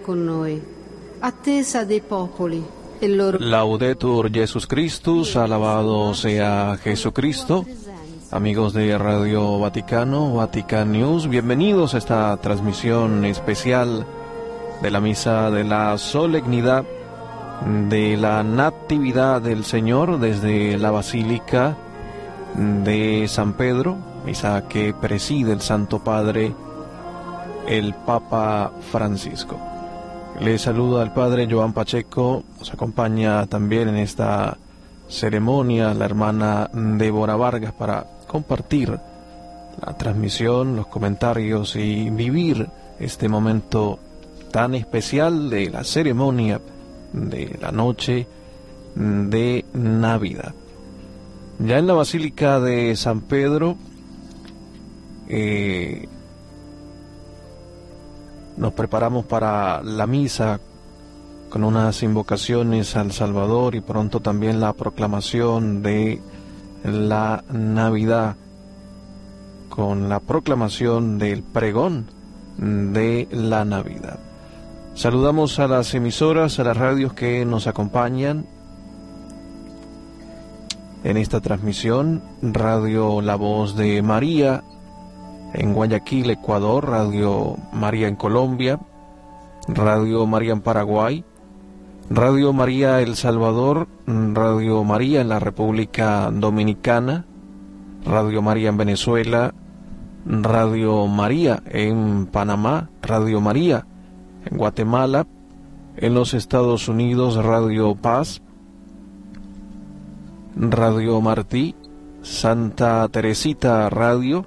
Con noi, popoli e Laudetur Jesus Christus, alabado sea Jesucristo. Amigos de Radio Vaticano, Vatican News, bienvenidos a esta transmisión especial de la misa de la solemnidad de la Natividad del Señor desde la Basílica de San Pedro, misa que preside el Santo Padre, el Papa Francisco. Le saluda al Padre Joan Pacheco, nos acompaña también en esta ceremonia la hermana Débora Vargas para compartir la transmisión, los comentarios y vivir este momento tan especial de la ceremonia de la noche de Navidad. Ya en la Basílica de San Pedro eh, nos preparamos para la misa con unas invocaciones al Salvador y pronto también la proclamación de la Navidad con la proclamación del pregón de la Navidad. Saludamos a las emisoras, a las radios que nos acompañan en esta transmisión. Radio La Voz de María en Guayaquil, Ecuador. Radio María en Colombia. Radio María en Paraguay. Radio María El Salvador. Radio María en la República Dominicana. Radio María en Venezuela. Radio María en Panamá. Radio María en Guatemala, en los Estados Unidos Radio Paz, Radio Martí, Santa Teresita Radio,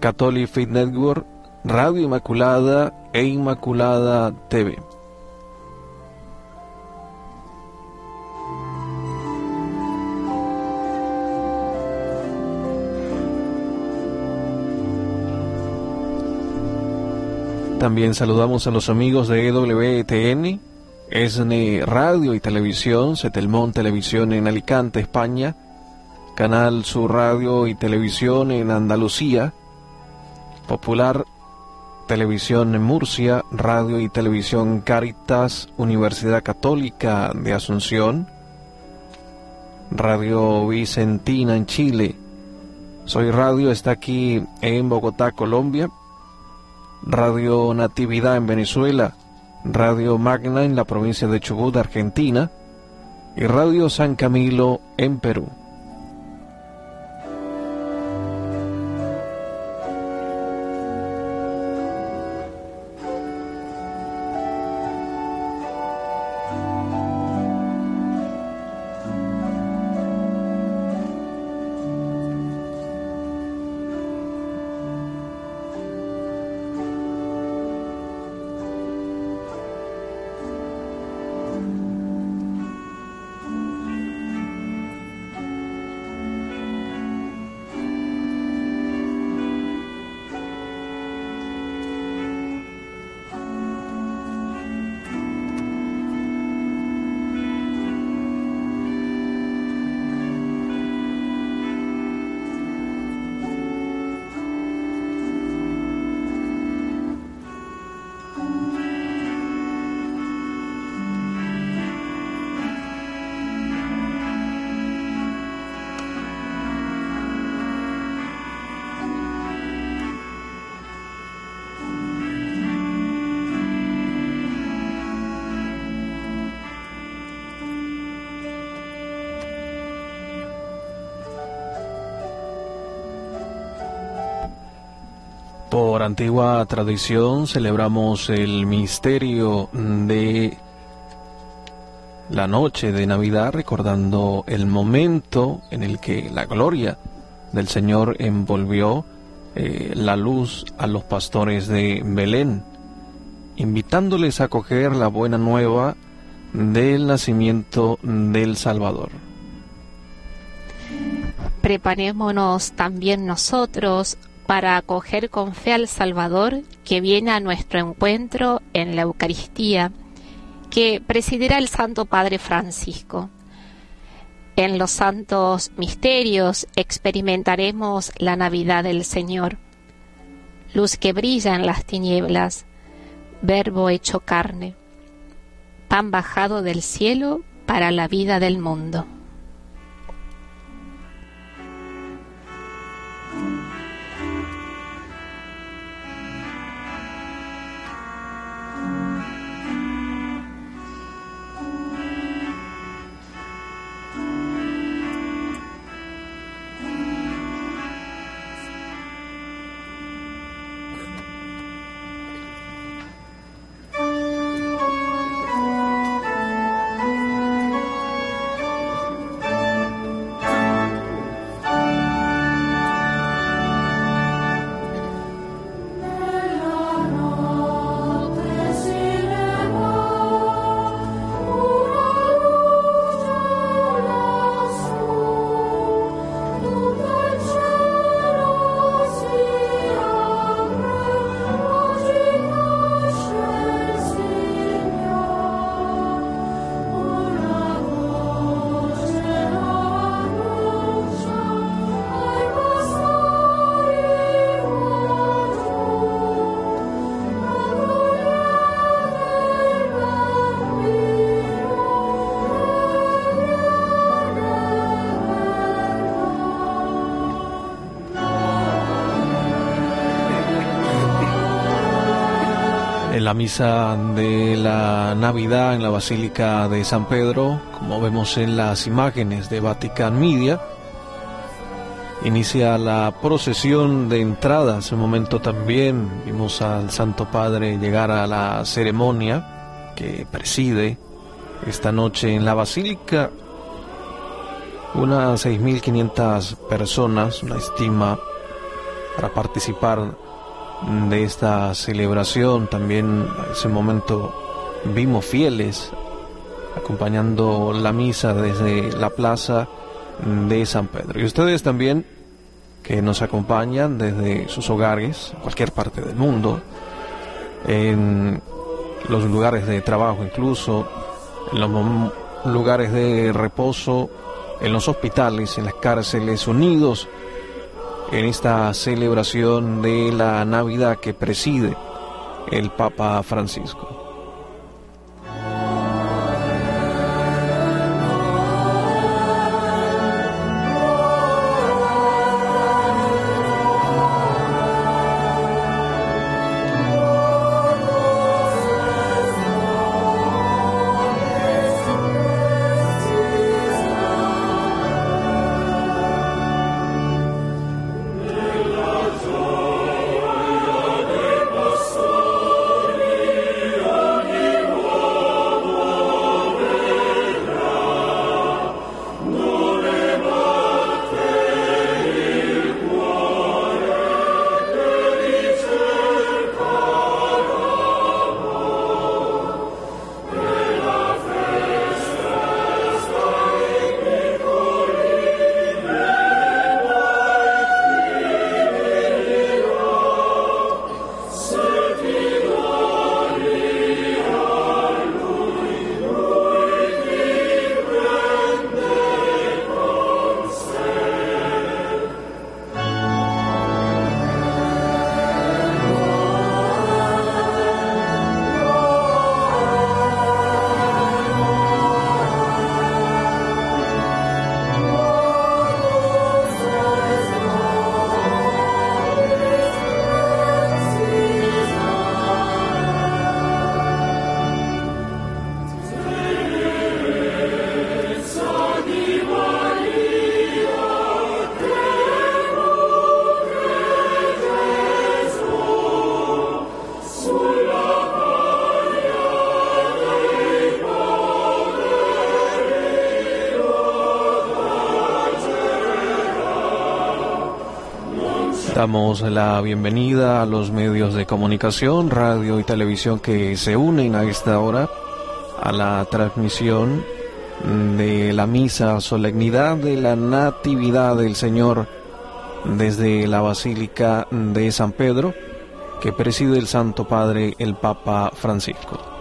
Catholic Faith Network, Radio Inmaculada e Inmaculada TV. También saludamos a los amigos de EWTN, ESNE Radio y Televisión, Setelmón Televisión en Alicante, España, Canal Sur Radio y Televisión en Andalucía, Popular Televisión en Murcia, Radio y Televisión Caritas, Universidad Católica de Asunción, Radio Vicentina en Chile, Soy Radio está aquí en Bogotá, Colombia, Radio Natividad en Venezuela, Radio Magna en la provincia de Chubut, Argentina, y Radio San Camilo en Perú. Por antigua tradición celebramos el misterio de la noche de Navidad recordando el momento en el que la gloria del Señor envolvió eh, la luz a los pastores de Belén, invitándoles a coger la buena nueva del nacimiento del Salvador. Preparémonos también nosotros para acoger con fe al Salvador que viene a nuestro encuentro en la Eucaristía, que presidirá el Santo Padre Francisco. En los santos misterios experimentaremos la Navidad del Señor, luz que brilla en las tinieblas, Verbo hecho carne, pan bajado del cielo para la vida del mundo. Misa de la Navidad en la Basílica de San Pedro, como vemos en las imágenes de Vatican Media, inicia la procesión de entrada. En momento también vimos al Santo Padre llegar a la ceremonia que preside esta noche en la Basílica. Unas 6.500 personas, una estima, para participar de esta celebración. También ese momento vimos fieles acompañando la misa desde la plaza de San Pedro. Y ustedes también que nos acompañan desde sus hogares, cualquier parte del mundo, en los lugares de trabajo incluso, en los lugares de reposo, en los hospitales, en las cárceles, unidos en esta celebración de la Navidad que preside el Papa Francisco. Damos la bienvenida a los medios de comunicación, radio y televisión que se unen a esta hora a la transmisión de la misa solemnidad de la Natividad del Señor desde la Basílica de San Pedro que preside el Santo Padre el Papa Francisco.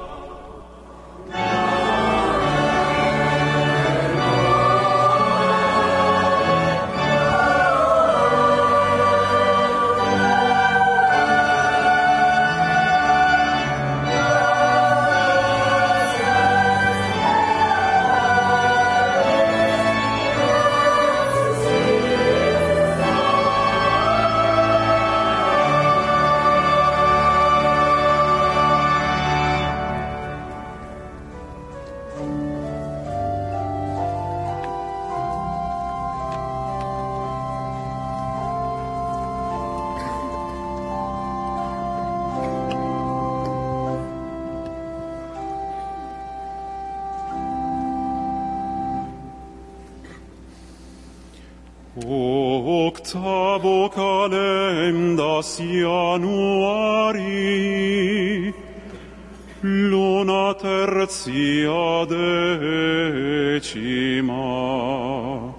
Decima.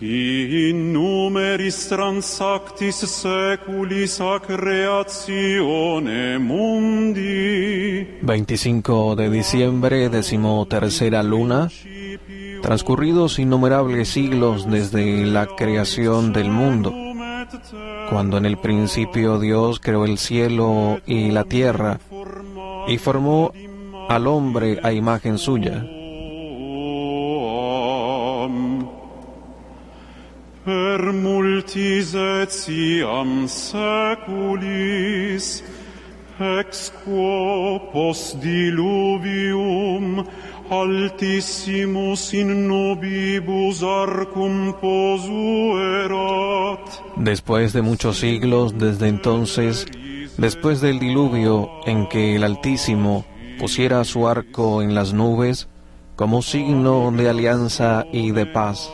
In numeris transactis seculis a creatione mundi. 25 de diciembre, decimotercera luna. Transcurridos innumerables siglos desde la creación del mundo, cuando en el principio Dios creó el cielo y la tierra y formó al hombre a imagen suya. per multis etiam seculis ex quo post diluvium altissimus in nobibus arcum posuerat Después de muchos siglos, desde entonces, después del diluvio en que el Altísimo pusiera su arco en las nubes, como signo de alianza y de paz.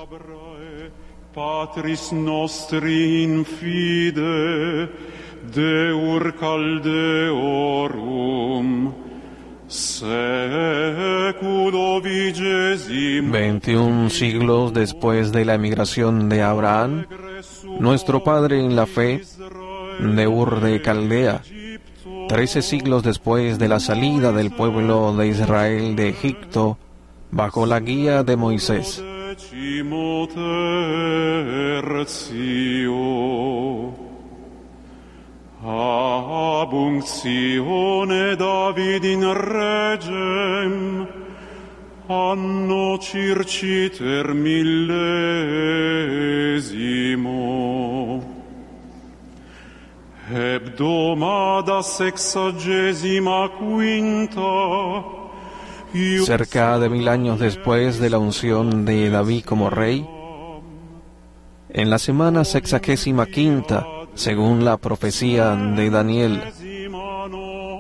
Patris nostri in fide Deur caldeorum Seculo vigesimo 21 siglos después de la emigración de Abraham, nuestro padre en la fe, de Ur de Caldea, trece siglos después de la salida del pueblo de Israel de Egipto, bajo la guía de Moisés. David in regem Hebdomada sexagesima quinta. Cerca de mil años después de la unción de David como rey, en la semana sexagésima quinta, según la profecía de Daniel,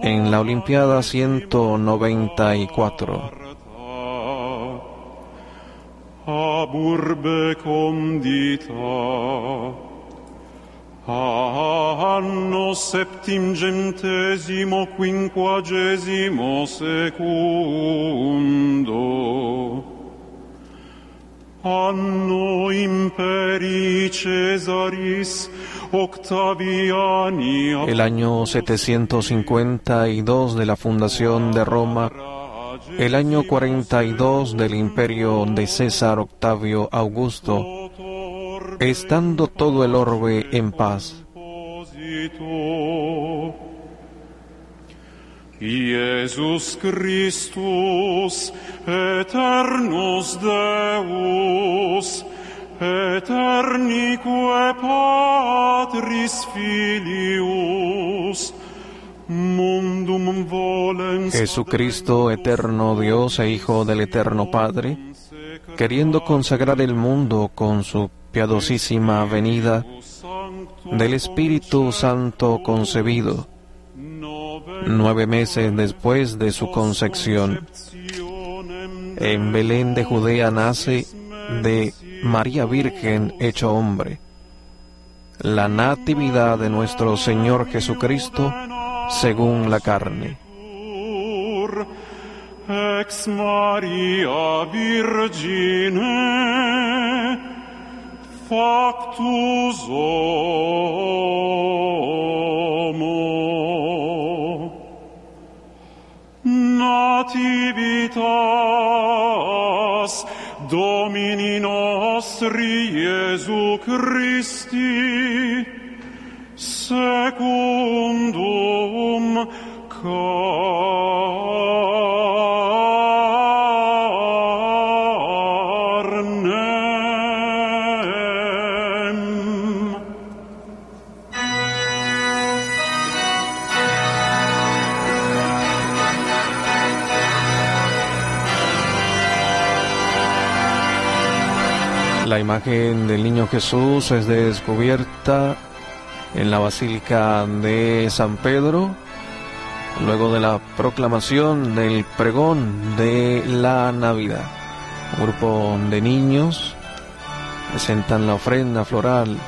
en la Olimpiada 194, ab urbe condita anno septimgentesimo quinquagesimo secundo. Anno imperi Cesaris octaviani el año 752 de la fundación de Roma, el año 42 del imperio de César Octavio Augusto, estando todo el orbe en paz. Christus, eternus Deus, eternique Patris Filius, mundum volens Jesucristo, eterno Dios e Hijo del Eterno Padre, queriendo consagrar el mundo con su piadosísima venida del Espíritu Santo concebido, nueve meses después de su concepción. En Belén de Judea nace de María Virgen hecho hombre. La natividad de nuestro Señor Jesucristo según la carne. ex factus homo. Nativitas domini nostri Iesu Christi secundum car imagen del niño Jesús es descubierta en la Basílica de San Pedro, luego de la proclamación del pregón de la Navidad. Un grupo de niños presentan la ofrenda floral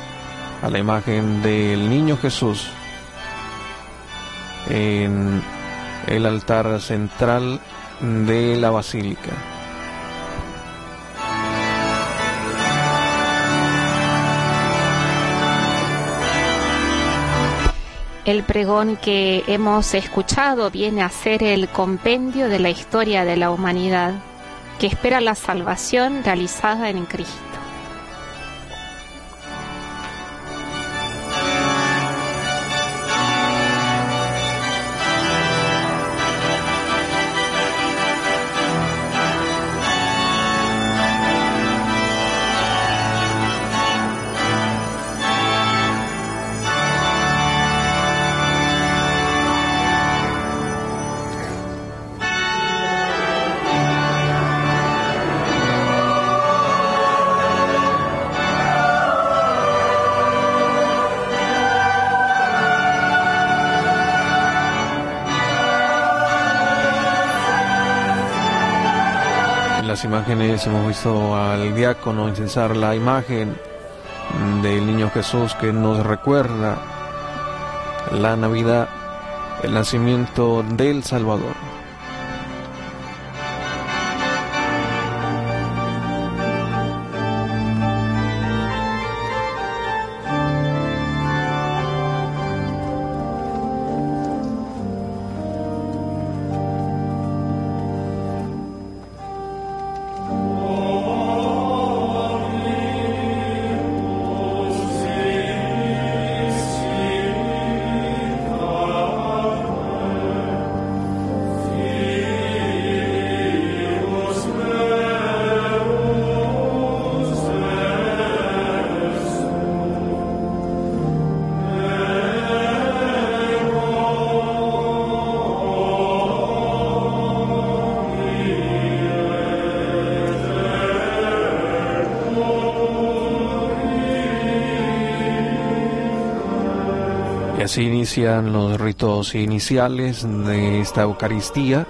a la imagen del niño Jesús en el altar central de la basílica. El pregón que hemos escuchado viene a ser el compendio de la historia de la humanidad, que espera la salvación realizada en Cristo. Imágenes hemos visto al diácono incensar la imagen del niño Jesús que nos recuerda la Navidad, el nacimiento del Salvador. Así inician los ritos iniciales de esta Eucaristía.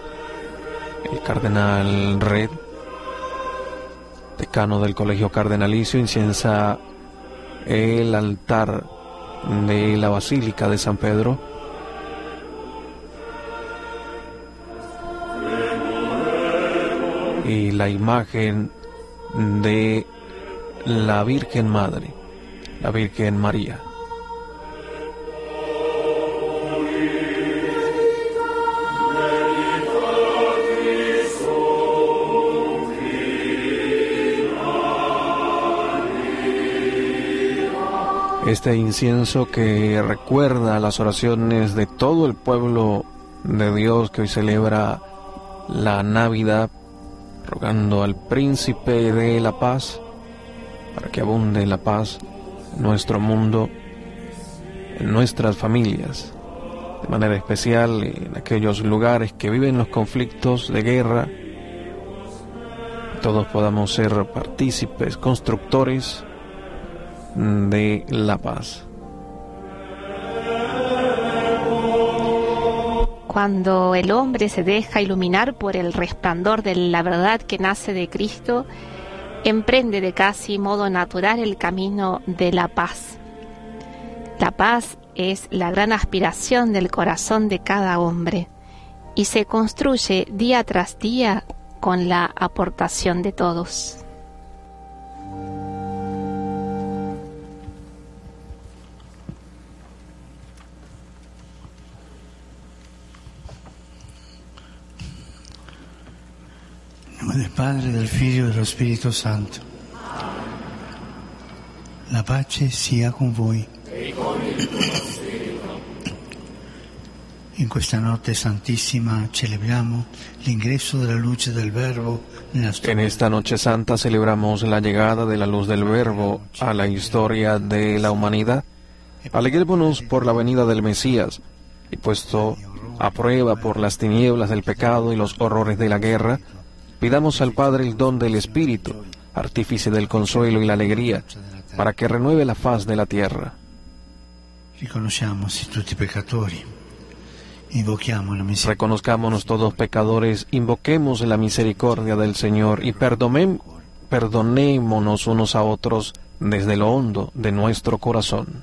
El cardenal Red, decano del Colegio Cardenalicio, inciensa el altar de la Basílica de San Pedro. Y la imagen de la Virgen Madre, la Virgen María. Este incienso que recuerda las oraciones de todo el pueblo de Dios que hoy celebra la Navidad, rogando al príncipe de la paz para que abunde la paz en nuestro mundo, en nuestras familias, de manera especial en aquellos lugares que viven los conflictos de guerra, todos podamos ser partícipes, constructores, de la paz. Cuando el hombre se deja iluminar por el resplandor de la verdad que nace de Cristo, emprende de casi modo natural el camino de la paz. La paz es la gran aspiración del corazón de cada hombre y se construye día tras día con la aportación de todos. Del Padre, del Figlio e dello Spirito Santo. La pace sia con voi. In questa notte santissima celebriamo l'ingresso della luce del Verbo nella storia. En esta noche santa celebramos la llegada de la luz del Verbo a la historia de la humanidad. Alegrémonos por la venida del Mesías y puesto a prueba por las tinieblas del pecado y los horrores de la guerra, Pidamos al Padre el don del Espíritu, artífice del consuelo y la alegría, para que renueve la faz de la tierra. Reconozcámonos todos pecadores, invoquemos la misericordia del Señor y perdonémonos unos a otros desde lo hondo de nuestro corazón.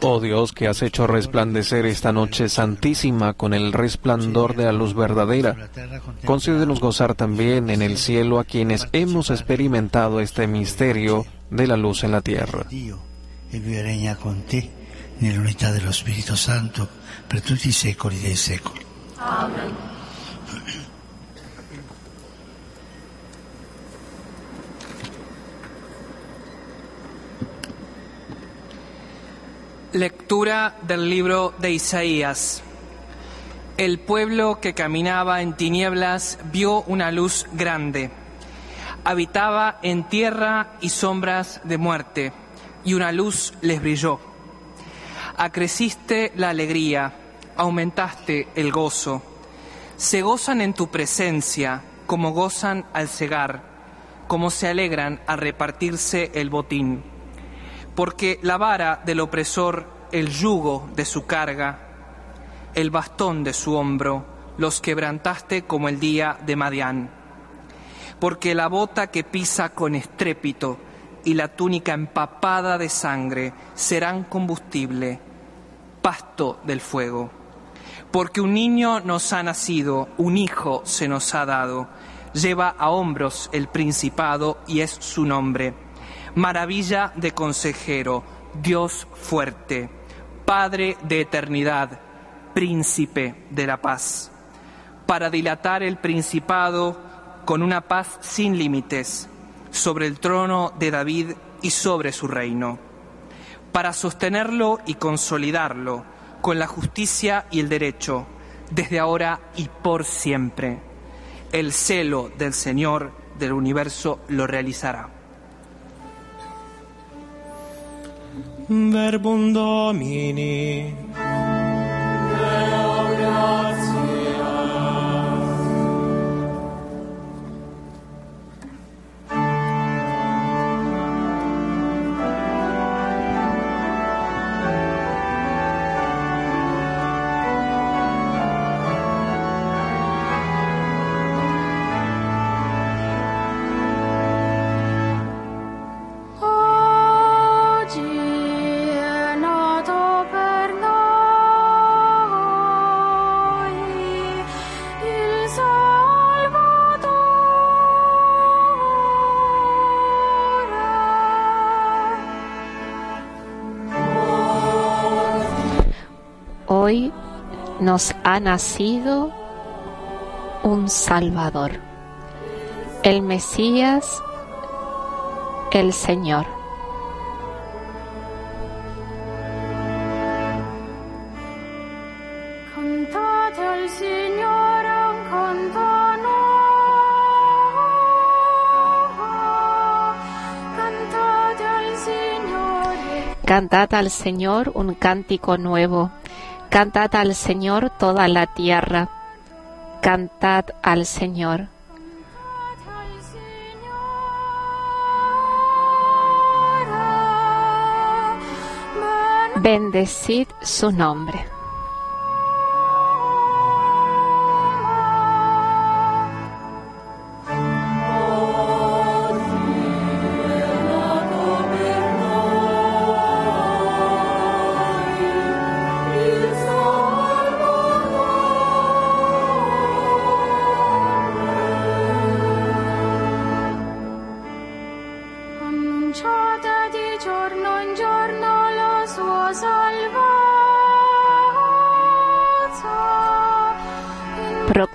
Oh Dios, que has hecho resplandecer esta noche santísima con el resplandor de la luz verdadera, concédenos gozar también en el cielo a quienes hemos experimentado este misterio de la luz en la tierra. Dio e vive e regna con te nell'unità dello Spirito Santo per tutti i secoli dei secoli. Del libro de Isaías. El pueblo que caminaba en tinieblas vio una luz grande. Habitaba en tierra y sombras de muerte, y una luz les brilló. Acreciste la alegría, aumentaste el gozo. Se gozan en tu presencia, como gozan al cegar, como se alegran al repartirse el botín porque la vara del opresor, el yugo de su carga, el bastón de su hombro, los quebrantaste como el día de Madián. Porque la bota que pisa con estrépito y la túnica empapada de sangre serán combustible, pasto del fuego. Porque un niño nos ha nacido, un hijo se nos ha dado, lleva a hombros el principado y es su nombre maravilla de consejero, Dios fuerte, Padre de eternidad, príncipe de la paz, para dilatar el principado con una paz sin límites sobre el trono de David y sobre su reino, para sostenerlo y consolidarlo con la justicia y el derecho, desde ahora y por siempre. El celo del Señor del universo lo realizará. Verbum Domini. Nos ha nacido un Salvador, el Mesías, el Señor. Cantad al Señor un cántico nuevo. Cantad al Señor toda la tierra. Cantad al Señor. Bendecid su nombre.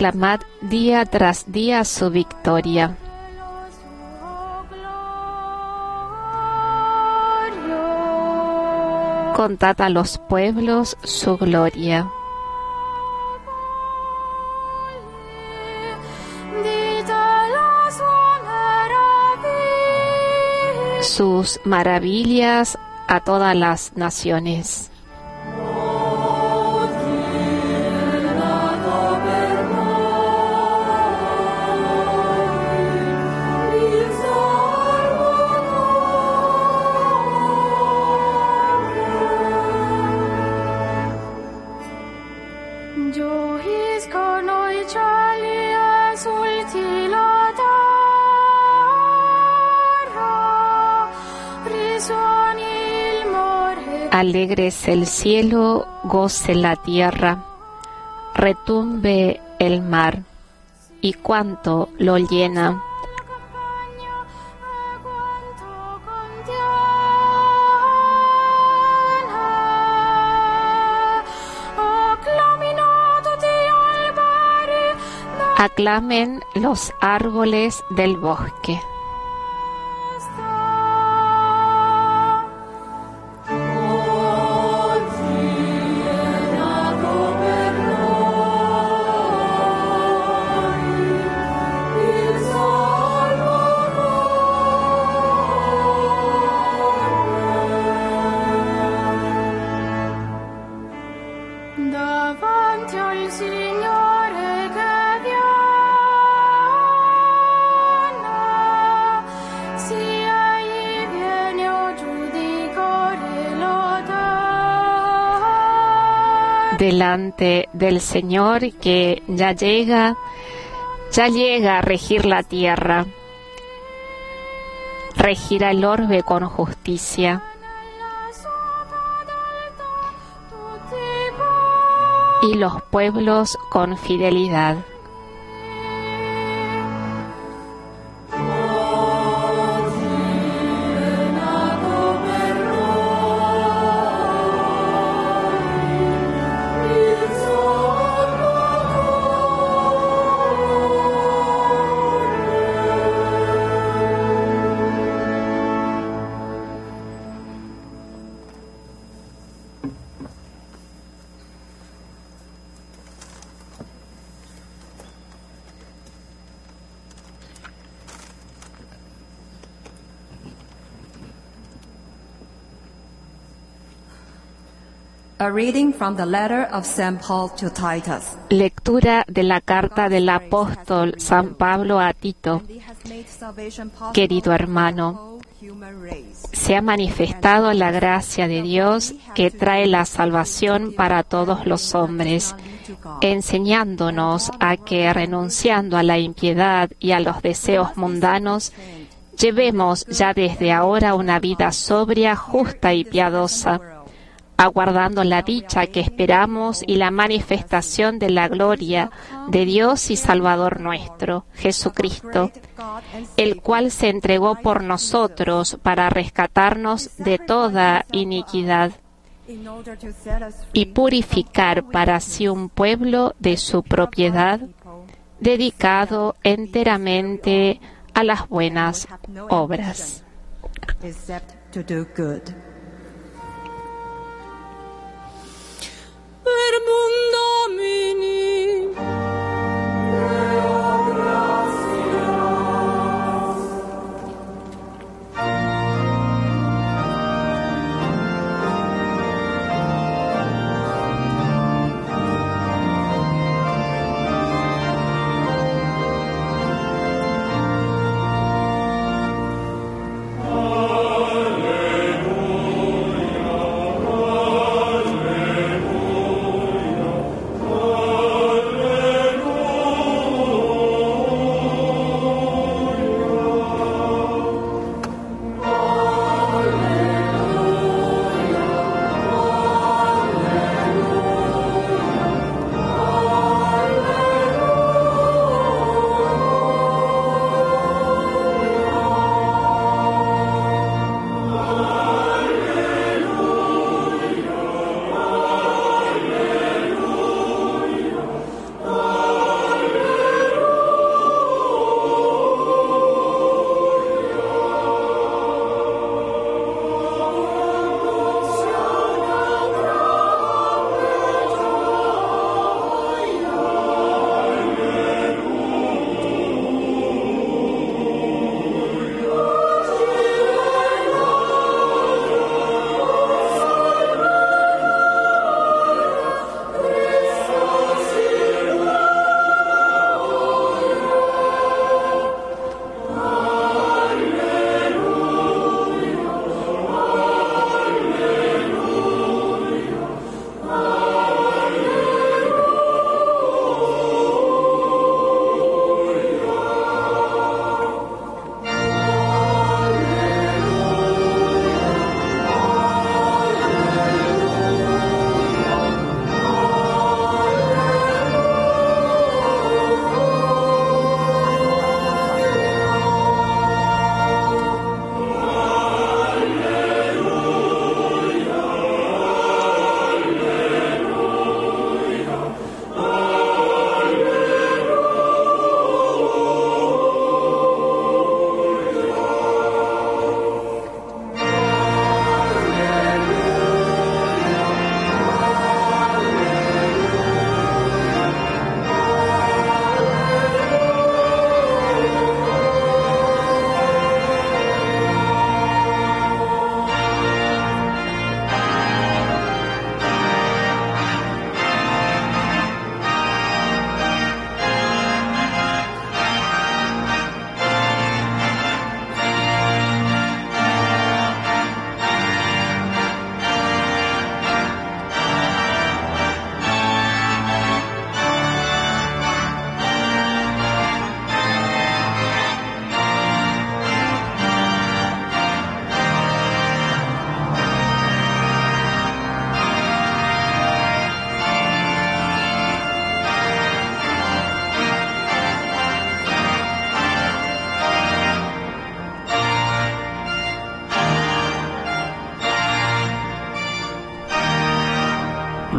Proclamad día tras día su victoria. Contad a los pueblos su gloria. Sus maravillas a todas las naciones. Alegre es el cielo, goce la tierra, retumbe el mar y cuanto lo llena. Aclamen los árboles del bosque. Del Señor que ya llega, ya llega a regir la tierra, regirá el orbe con justicia y los pueblos con fidelidad. Reading from the letter of St. Paul to Titus. Lectura de la carta del apóstol San Pablo a Tito. Querido hermano. Se ha manifestado la gracia de Dios que trae la salvación para todos los hombres, enseñándonos a que renunciando a la impiedad y a los deseos mundanos, llevemos ya desde ahora una vida sobria, justa y piadosa, aguardando la dicha que esperamos y la manifestación de la gloria de Dios y Salvador nuestro, Jesucristo, el cual se entregó por nosotros para rescatarnos de toda iniquidad y purificar para sí un pueblo de su propiedad dedicado enteramente a las buenas obras. Per Domini.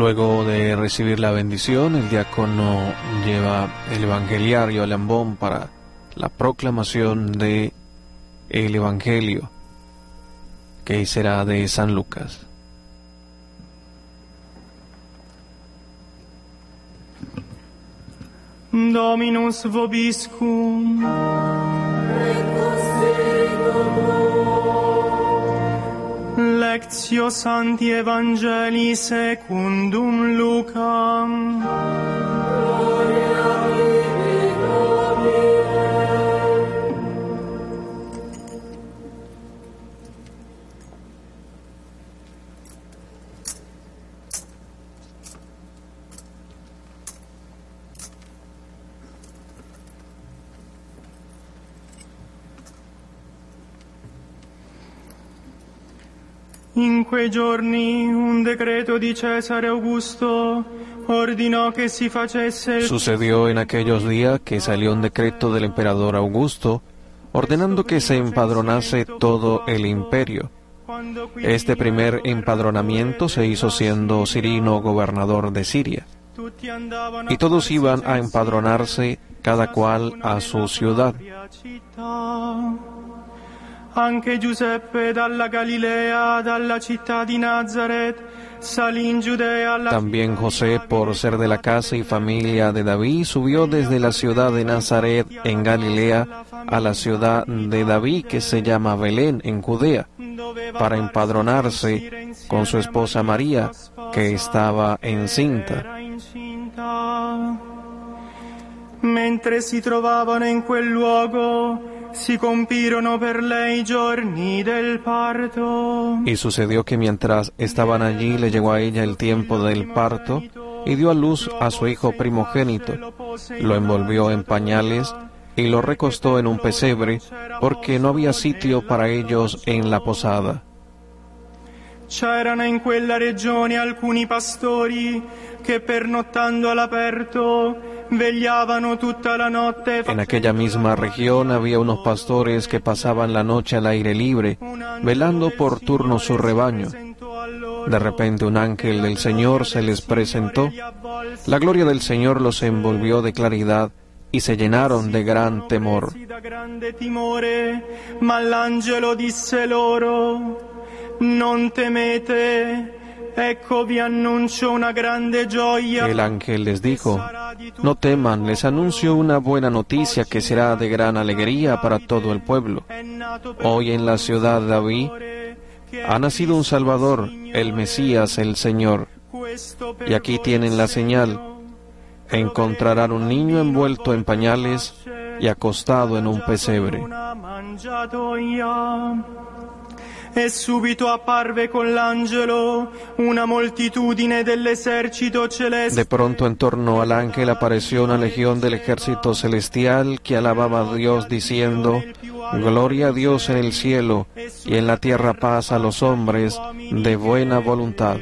Luego de recibir la bendición, el diácono lleva el evangeliario al ambón para la proclamación de el evangelio que será de San Lucas. Dominus vobiscum. Lectio Santi Evangelii secundum Lucam. In quei giorni un decreto di Cesare Augusto si facesse il Sucedió en aquellos días que salió un decreto del emperador Augusto ordenando que se empadronase todo el imperio. Este primer empadronamiento se hizo siendo Cirino gobernador de Siria. Y todos iban a empadronarse cada cual a su ciudad. Città. Anche Giuseppe dalla Galilea, dalla città di Nazareth, salì in Giudea alla También José, por ser de la casa y familia de David, subió desde la ciudad de Nazaret en Galilea a la ciudad de David que se llama Belén en Judea, para empadronarse con su esposa María, que estaba encinta. Mentre si trovavano in quel luogo, per del parto. Y sucedió que mientras estaban allí le llegó a ella el tiempo del parto y dio a luz a su hijo primogénito. Lo envolvió en pañales y lo recostó en un pesebre porque no había sitio para ellos en la posada. C'erano in quella regione alcuni pastori che pernottando all'aperto vegliavano tutta la notte En aquella misma región había unos pastores que pasaban la noche al aire libre, velando por turno su rebaño. De repente un ángel del Señor se les presentó. La gloria del Señor los envolvió de claridad y se llenaron de gran temor. Una. El ángel les dijo, no teman, les anuncio una buena noticia que será de gran alegría para todo el pueblo. Hoy en la ciudad de David ha nacido un Salvador, el Mesías, el Señor. Y aquí tienen la señal. Encontrarán un niño envuelto en pañales y acostado en un pesebre. E subito apparve con l'angelo una moltitudine dell'esercito celeste. De pronto en torno al ángel apareció una legión del ejército celestial que alababa a Dios diciendo, Gloria a Dios en el cielo y en la tierra paz a los hombres de buena voluntad.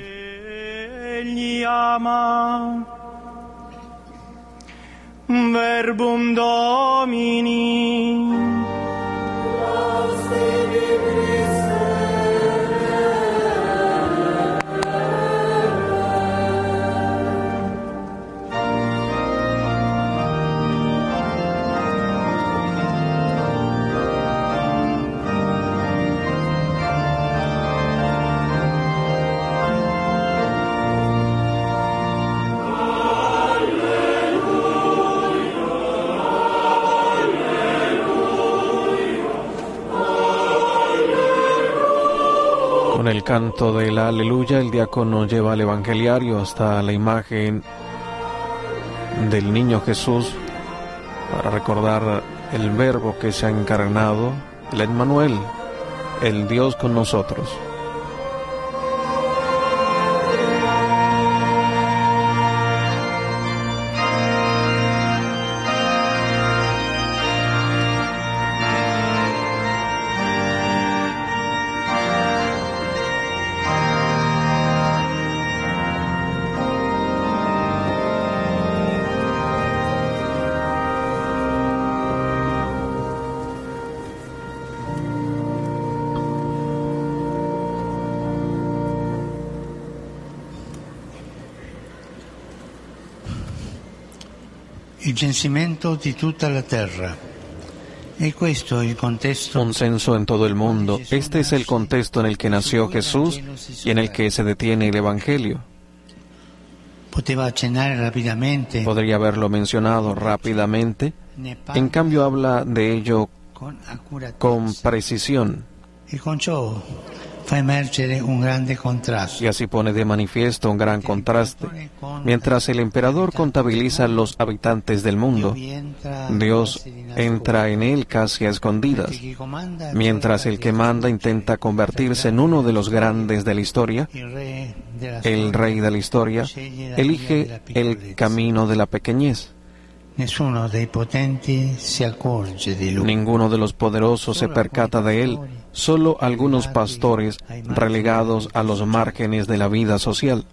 Verbum Domini. El canto del aleluya, el diácono lleva al evangeliario hasta la imagen del niño Jesús para recordar el verbo que se ha encarnado, el Emmanuel, el Dios con nosotros. Il censimento di tutta la terra. E Un censo en todo el mundo. Este es el contexto en el que nació Jesús y en el que se detiene el Evangelio. Podría haberlo mencionado rápidamente. En cambio habla de ello con precisión y así pone de manifiesto un gran contraste. Mientras el emperador contabiliza los habitantes del mundo, Dios entra en él casi a escondidas, mientras el que manda intenta convertirse en uno de los grandes de la historia, el rey de la historia, elige el camino de la pequeñez. Ninguno de los poderosos se percata de él, solo algunos pastores relegados a los márgenes de la vida social.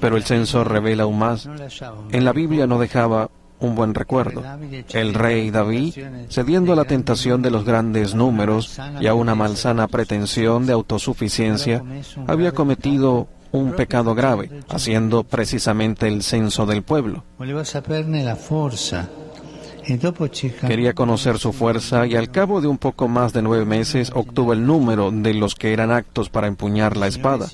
Pero el censo revela aún más. En la Biblia no dejaba un buen recuerdo. El rey David, cediendo a la tentación de los grandes números y a una malsana pretensión de autosuficiencia, había cometido un pecado grave, haciendo precisamente el censo del pueblo. Quería conocer su fuerza y al cabo de un poco más de nueve meses obtuvo el número de los que eran actos para empuñar la espada.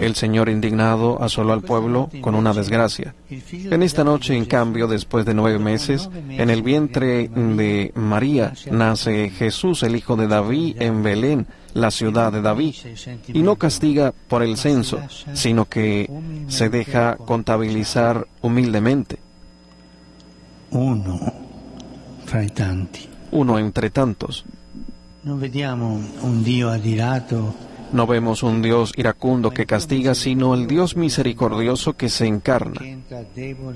El Señor indignado asoló al pueblo con una desgracia. En esta noche, en cambio, después de nueve meses, en el vientre de María nace Jesús, el hijo de David, en Belén, la ciudad de David, y no castiga por el censo, sino que se deja contabilizar humildemente, Uno uno entre tantos. Non vediamo un Dio adirato No vemos un Dios iracundo que castiga, sino el Dios misericordioso que se encarna,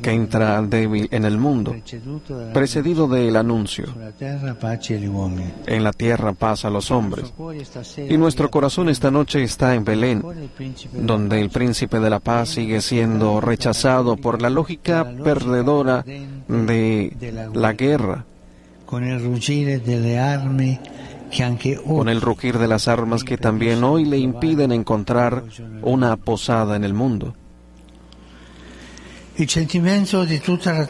que entra débil en el mundo, precedido del anuncio. En la tierra paz a los hombres. Y nuestro corazón esta noche está en Belén, donde el príncipe de la paz sigue siendo rechazado por la lógica perdedora de la guerra, con delle armi che anche con el rugir de las armas que también hoy le impiden encontrar una posada en el mundo. il sentimento di tutta la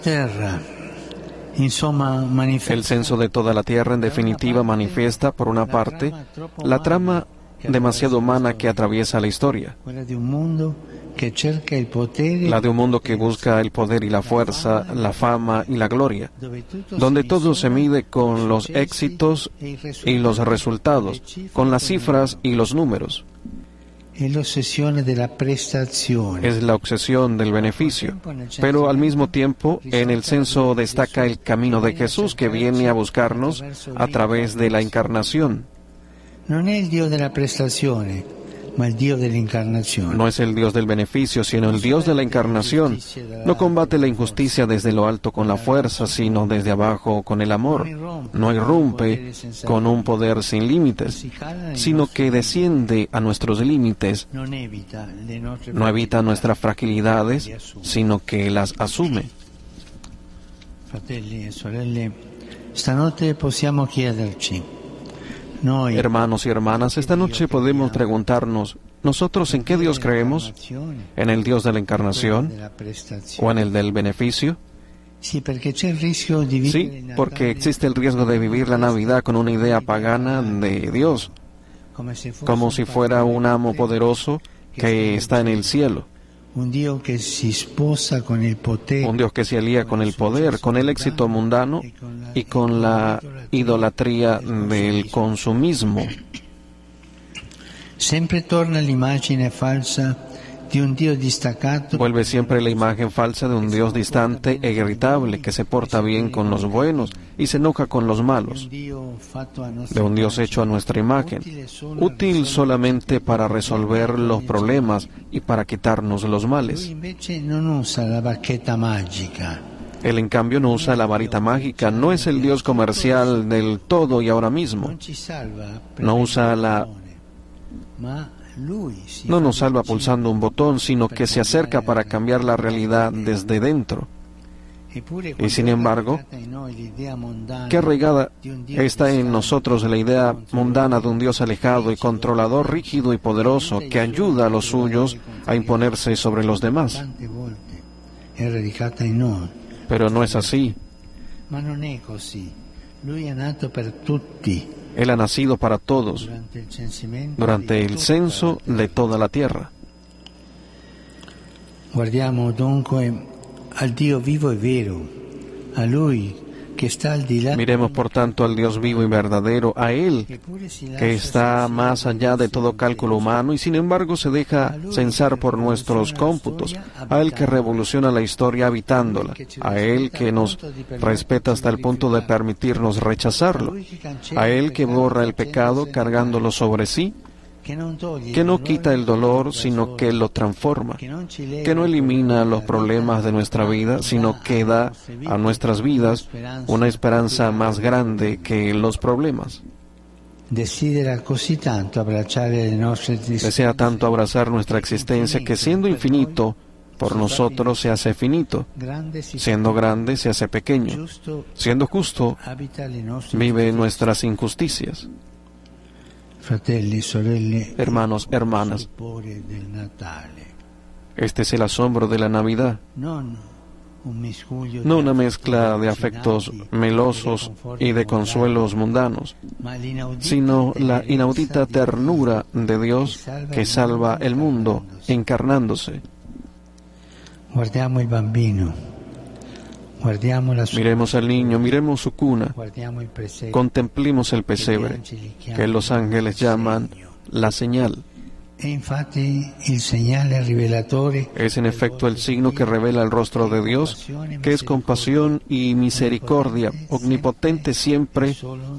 insomma El censo de toda la tierra en definitiva manifiesta, por una parte, la trama demasiado humana que atraviesa la historia, la de un mundo que busca el poder y la fuerza, la fama y la gloria, donde todo se mide con los éxitos y los resultados, con las cifras y los números. Es la obsesión del beneficio. Pero al mismo tiempo, en el censo destaca el camino de Jesús que viene a buscarnos a través de la encarnación. non è il Dio della prestazione ma il Dio dell'incarnazione No es el Dios del beneficio, sino el Dios de la encarnación. No combate la injusticia desde lo alto con la fuerza, sino desde abajo con el amor. No irrumpe con un poder sin límites, sino que desciende a nuestros límites. No evita nuestras fragilidades, sino que las asume. fratelli e sorelle stanotte possiamo chiederci Hermanos y hermanas, esta noche podemos preguntarnos, ¿nosotros en qué Dios creemos? ¿En el Dios de la encarnación o en el del beneficio? Sí, porque existe el riesgo de vivir la Navidad con una idea pagana de Dios, como si fuera un amo poderoso que está en el cielo, un Dios que se alía con el poder, con el éxito mundano y con la idolatría del consumismo. sempre torna l'immagine falsa Vuelve siempre la imagen falsa de un Dios distante e irritable que se porta bien con los buenos y se enoja con los malos, de un Dios hecho a nuestra imagen, útil solamente para resolver los problemas y para quitarnos los males. Él en cambio no usa la varita mágica, no es el Dios comercial del todo y ahora mismo. No usa la- No nos salva pulsando un botón, sino que se acerca para cambiar la realidad desde dentro. Y sin embargo, qué arraigada está en nosotros la idea mundana de un Dios alejado y controlador, rígido y poderoso, que ayuda a los suyos a imponerse sobre los demás. Pero no es así. Él ha nacido para todos durante el censo de toda la tierra. Guardiamo dunque al Dio vivo e vero, a Lui Miremos por tanto al Dios vivo y verdadero, a Él que está más allá de todo cálculo humano y sin embargo se deja censar por nuestros cómputos, a Él que revoluciona la historia habitándola, a Él que nos respeta hasta el punto de permitirnos rechazarlo, a Él que borra el pecado cargándolo sobre sí que no quita el dolor, sino que lo transforma, que no elimina los problemas de nuestra vida, sino que da a nuestras vidas una esperanza más grande que los problemas. Desea tanto abrazar nuestra existencia que siendo infinito, por nosotros se hace finito, siendo grande se hace pequeño, siendo justo, vive nuestras injusticias. Hermanos, hermanas, este es el asombro de la Navidad. No una mezcla de afectos melosos y de consuelos mundanos, sino la inaudita ternura de Dios que salva el mundo encarnándose. Miremos al niño, miremos su cuna, contemplemos el pesebre, que los ángeles llaman la señal. Es en efecto el signo que revela el rostro de Dios, que es compasión y misericordia, omnipotente siempre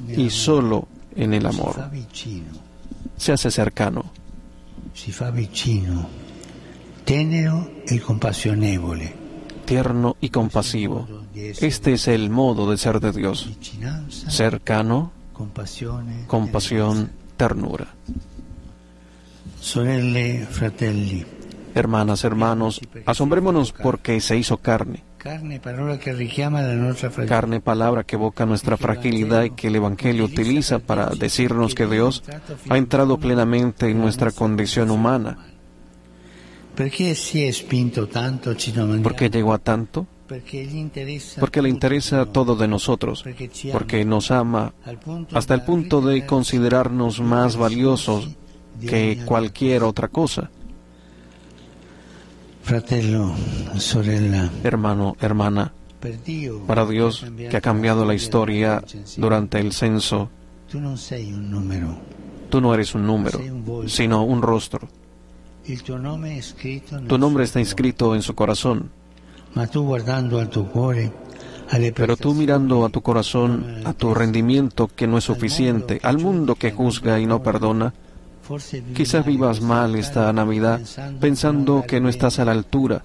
y solo en el amor. Se hace cercano. Tenero y compasionevole tierno y compasivo. Este es el modo de ser de Dios. Cercano, compasión, ternura. Hermanas, hermanos, asombrémonos porque se hizo carne. Carne, palabra que evoca nuestra fragilidad y que el Evangelio utiliza para decirnos que Dios ha entrado plenamente en nuestra condición humana ¿Por qué llegó a tanto? Porque le interesa todo de nosotros, porque nos ama hasta el punto de considerarnos más valiosos que cualquier otra cosa. Hermano, hermana, para Dios que ha cambiado la historia durante el censo, tú no eres un número, sino un rostro. Tu nombre está inscrito en su corazón. Pero tú mirando a tu corazón, a tu rendimiento que no es suficiente, al mundo que juzga y no perdona, quizás vivas mal esta Navidad pensando que no estás a la altura,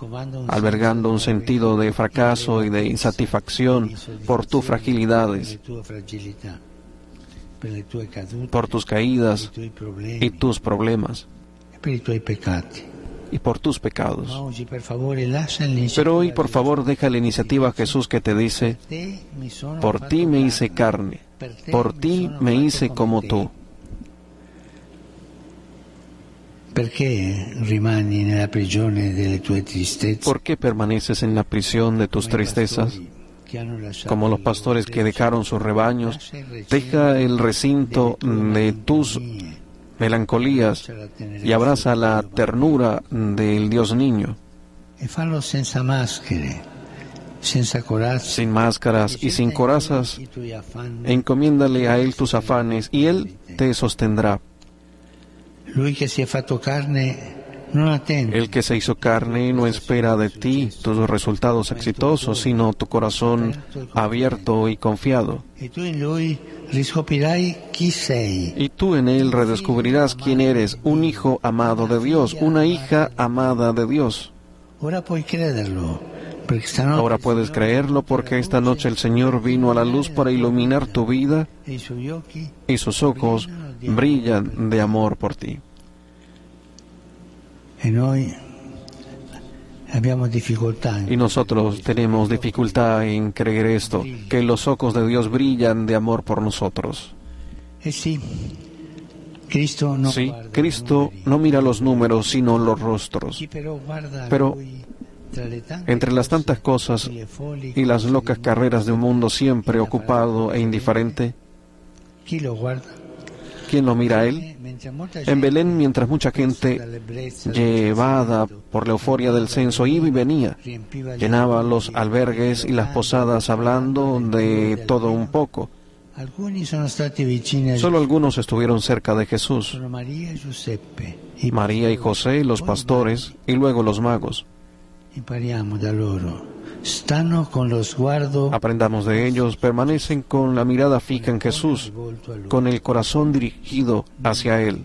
albergando un sentido de fracaso y de insatisfacción por tus fragilidades, por tus caídas y tus problemas y por tus pecados. Pero hoy, por favor, deja la iniciativa a Jesús que te dice, por ti me hice carne, por ti me hice como tú. ¿Por qué permaneces en la prisión de tus tristezas? Como los pastores que dejaron sus rebaños, deja el recinto de tus melancolías y abraza la ternura del Dios niño. Sin máscaras y sin corazas, encomiéndale a Él tus afanes y Él te sostendrá. El que se hizo carne no espera de ti tus resultados exitosos, sino tu corazón abierto y confiado. Y tú en él redescubrirás quién eres, un hijo amado de Dios, una hija amada de Dios. Ahora puedes creerlo porque esta noche el Señor vino a la luz para iluminar tu vida y sus ojos brillan de amor por ti. Y nosotros tenemos dificultad en creer esto, que los ojos de Dios brillan de amor por nosotros. Sí, Cristo no mira los números, sino los rostros. Pero entre las tantas cosas y las locas carreras de un mundo siempre ocupado e indiferente, ¿quién lo mira a él? En Belén, mientras mucha gente, llevada por la euforia del censo, iba y venía, llenaba los albergues y las posadas hablando de todo un poco. Solo algunos estuvieron cerca de Jesús, María y José, los pastores y luego los magos. Aprendamos de ellos, permanecen con la mirada fija en Jesús, con el corazón dirigido hacia Él.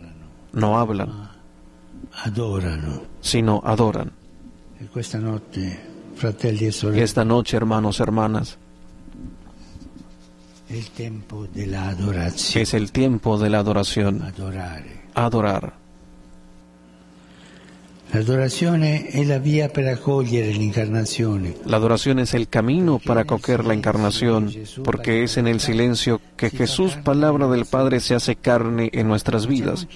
No hablan, sino adoran. Esta noche, hermanos, hermanas, es el tiempo de la adoración. Adorar. La adoración es el camino para acoger la encarnación, porque es en el silencio que Jesús, palabra del Padre, se hace carne en nuestras vidas.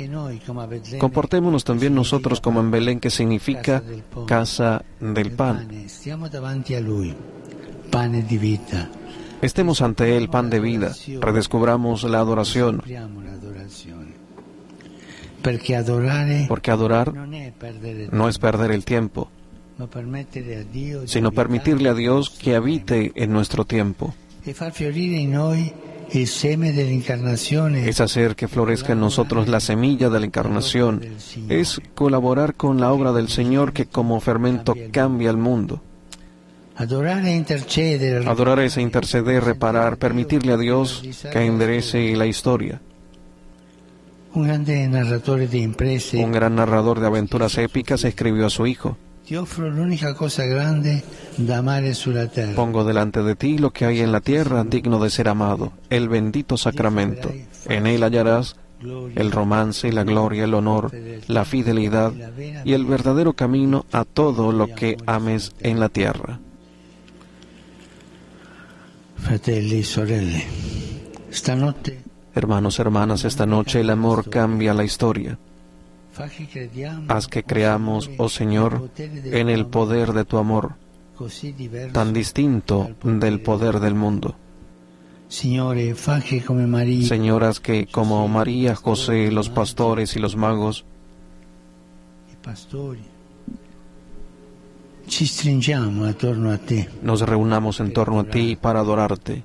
Comportémonos también nosotros como en Belén, que significa casa del pan. Estemos ante Él, pan de vida. Redescubramos la adoración. Porque adorar no es perder el tiempo, sino permitirle a Dios que habite en nuestro tiempo. Es hacer que florezca en nosotros la semilla de la encarnación. Es colaborar con la obra del Señor que como fermento cambia el mundo. Adorar e es interceder, reparar, permitirle a Dios que enderece la historia. Un gran narrador de aventuras épicas escribió a su hijo. Pongo delante de ti lo que hay en la tierra digno de ser amado, el bendito sacramento. En él hallarás el romance, la gloria, el honor, la fidelidad y el verdadero camino a todo lo que ames en la tierra. Fratelli, sorelle, stanotte Hermanos, hermanas, esta noche el amor cambia la historia. Haz que creamos, oh Señor, en el poder de tu amor, tan distinto del poder del mundo. Señoras que como María, José, los pastores y los magos, nos reunamos en torno a ti para adorarte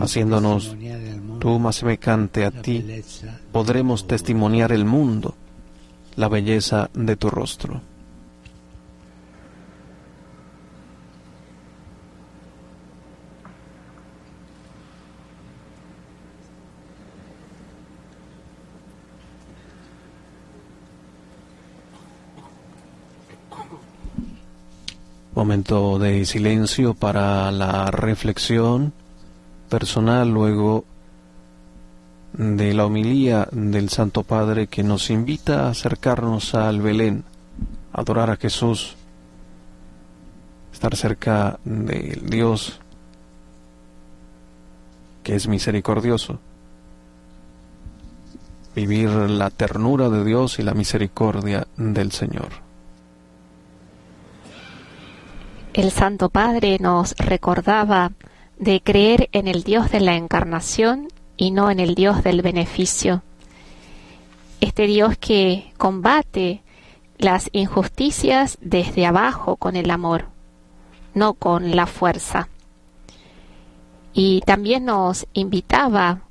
haciéndonos tú más semejante a ti, podremos testimoniar el mundo, la belleza de tu rostro. Momento de silencio para la reflexión personal luego de la homilía del Santo Padre que nos invita a acercarnos al Belén, adorar a Jesús, estar cerca del Dios que es misericordioso, vivir la ternura de Dios y la misericordia del Señor. El Santo Padre nos recordaba de creer en el Dios de la encarnación y no en el Dios del beneficio. Este Dios que combate las injusticias desde abajo con el amor, no con la fuerza. Y también nos invitaba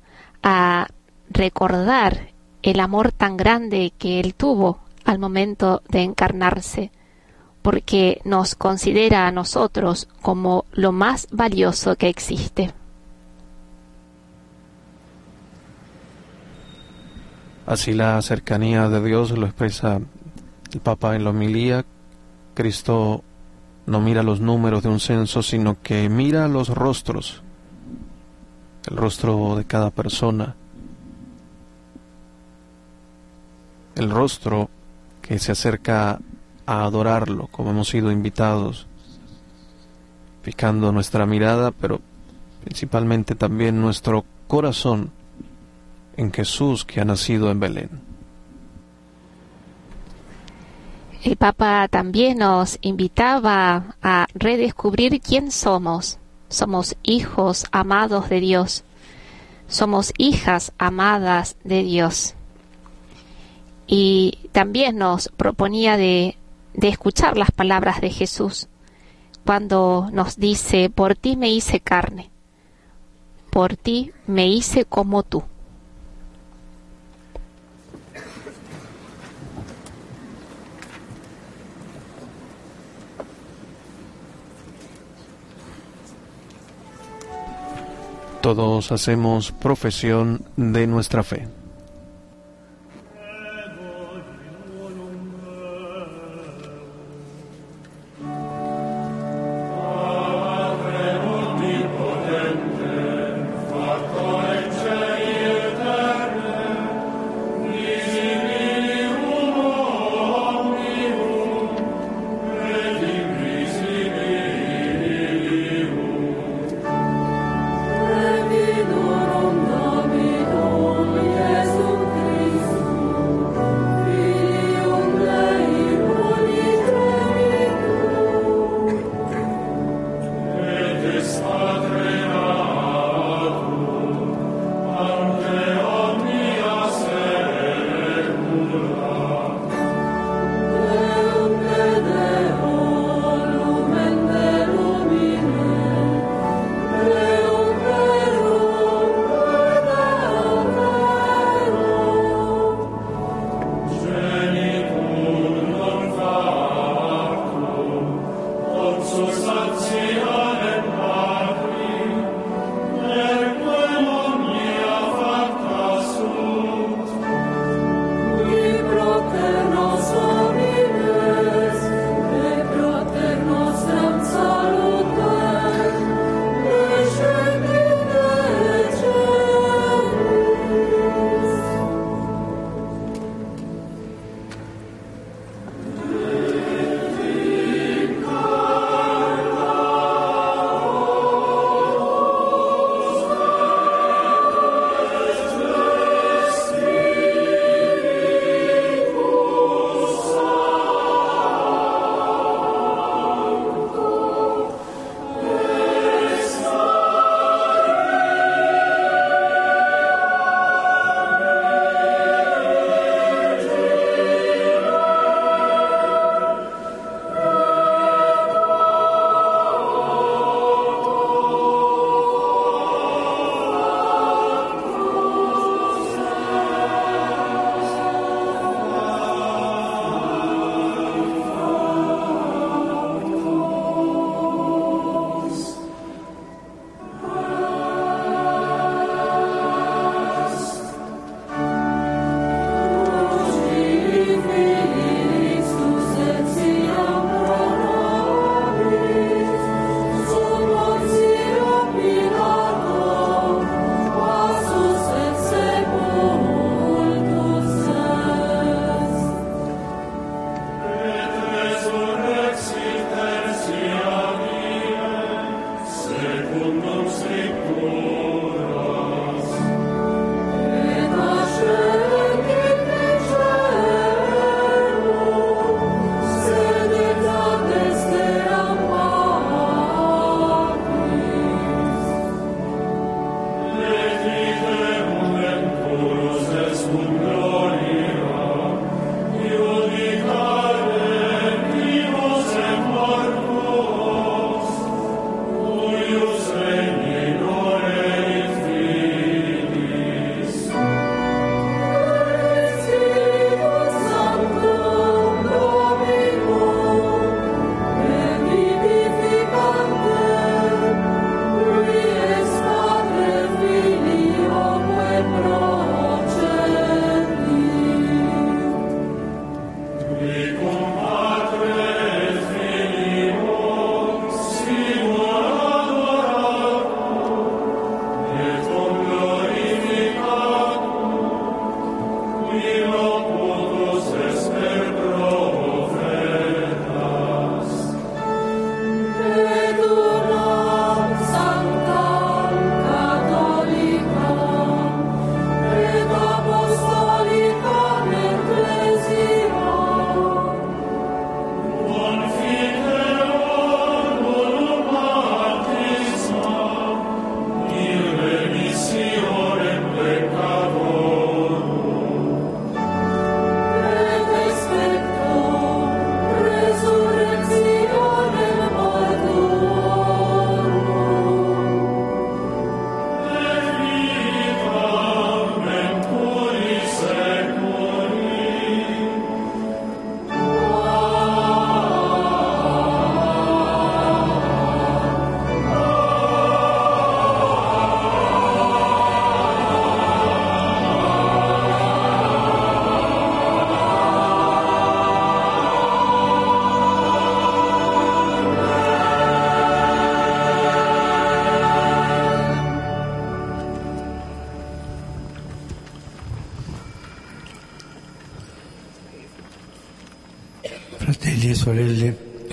a recordar el amor tan grande que Él tuvo al momento de encarnarse porque nos considera a nosotros como lo más valioso que existe. Así la cercanía de Dios lo expresa el Papa en la homilía. Cristo no mira los números de un censo, sino que mira los rostros, el rostro de cada persona. el rostro que se acerca a adorarlo, como hemos sido invitados, fijando nuestra mirada, pero principalmente también nuestro corazón en Jesús que ha nacido en Belén. El Papa también nos invitaba a redescubrir quién somos. Somos hijos amados de Dios. Somos hijas amadas de Dios. Y también nos proponía de, de escuchar las palabras de Jesús cuando nos dice, por ti me hice carne, por ti me hice como tú. Todos hacemos profesión de nuestra fe.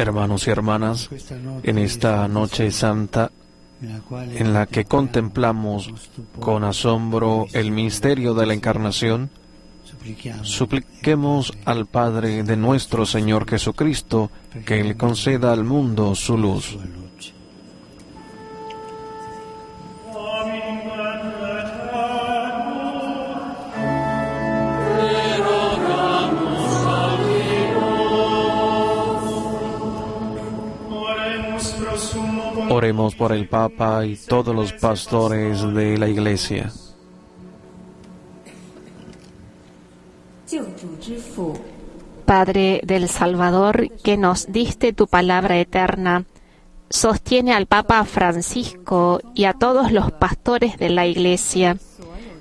Hermanos y hermanas, en esta noche santa en la que contemplamos con asombro el misterio de la encarnación, supliquemos al Padre de nuestro Señor Jesucristo que le conceda al mundo su luz. Oremos por el Papa y todos los pastores de la Iglesia. Padre del Salvador, que nos diste tu palabra eterna, sostiene al Papa Francisco y a todos los pastores de la Iglesia.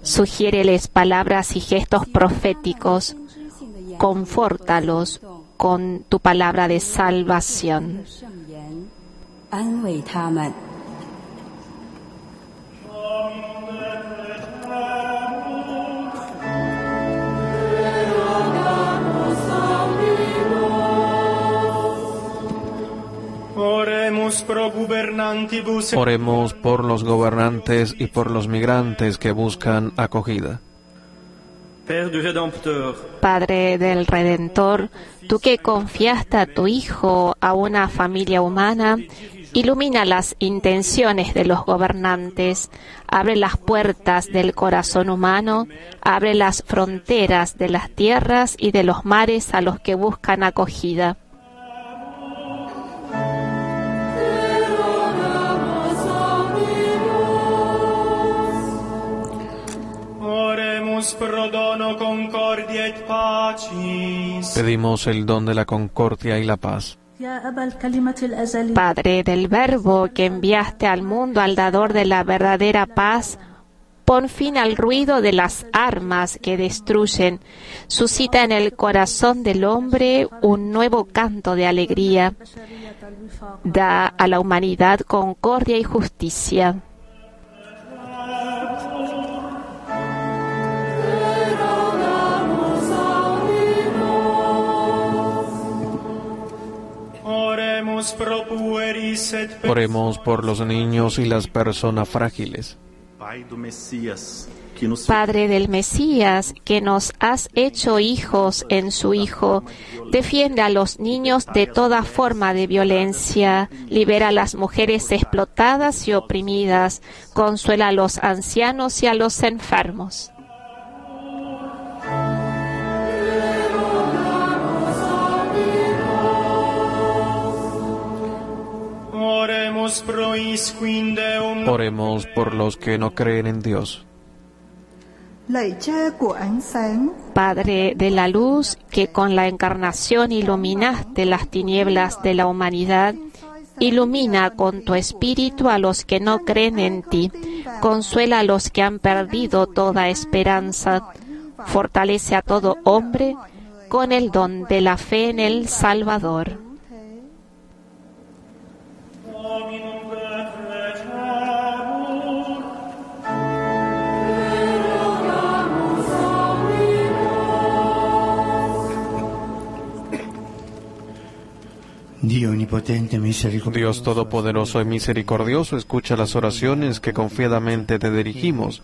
Sugiéreles palabras y gestos proféticos. Confórtalos con tu palabra de salvación. 安慰他们。 Oremus pro gubernantibus Oremos por los gobernantes y por los migrantes que buscan acogida. Père du Rédempteur, Padre del Redentor, tú que confiaste a tu Hijo a una familia humana, ilumina las intenciones de los gobernantes, abre las puertas del corazón humano, abre las fronteras de las tierras y de los mares a los que buscan acogida. Pedimos el don de la concordia y la paz. Padre del Verbo que enviaste al mundo al dador de la verdadera paz, pon fin al ruido de las armas que destruyen, suscita en el corazón del hombre un nuevo canto de alegría, da a la humanidad concordia y justicia. Oremos por los niños y las personas frágiles. Padre del Mesías, que nos has hecho hijos en su Hijo, defiende a los niños de toda forma de violencia, libera a las mujeres explotadas y oprimidas, consuela a los ancianos y a los enfermos. Oremos por los que no creen en Dios. Padre de la luz, que con la encarnación iluminaste las tinieblas de la humanidad, ilumina con tu espíritu a los que no creen en ti, consuela a los que han perdido toda esperanza, fortalece a todo hombre con el don de la fe en el Salvador. Dominum Betlecemur. Dio onnipotente e misericordioso, Dios Todopoderoso y Misericordioso, escucha las oraciones que confiadamente te dirigimos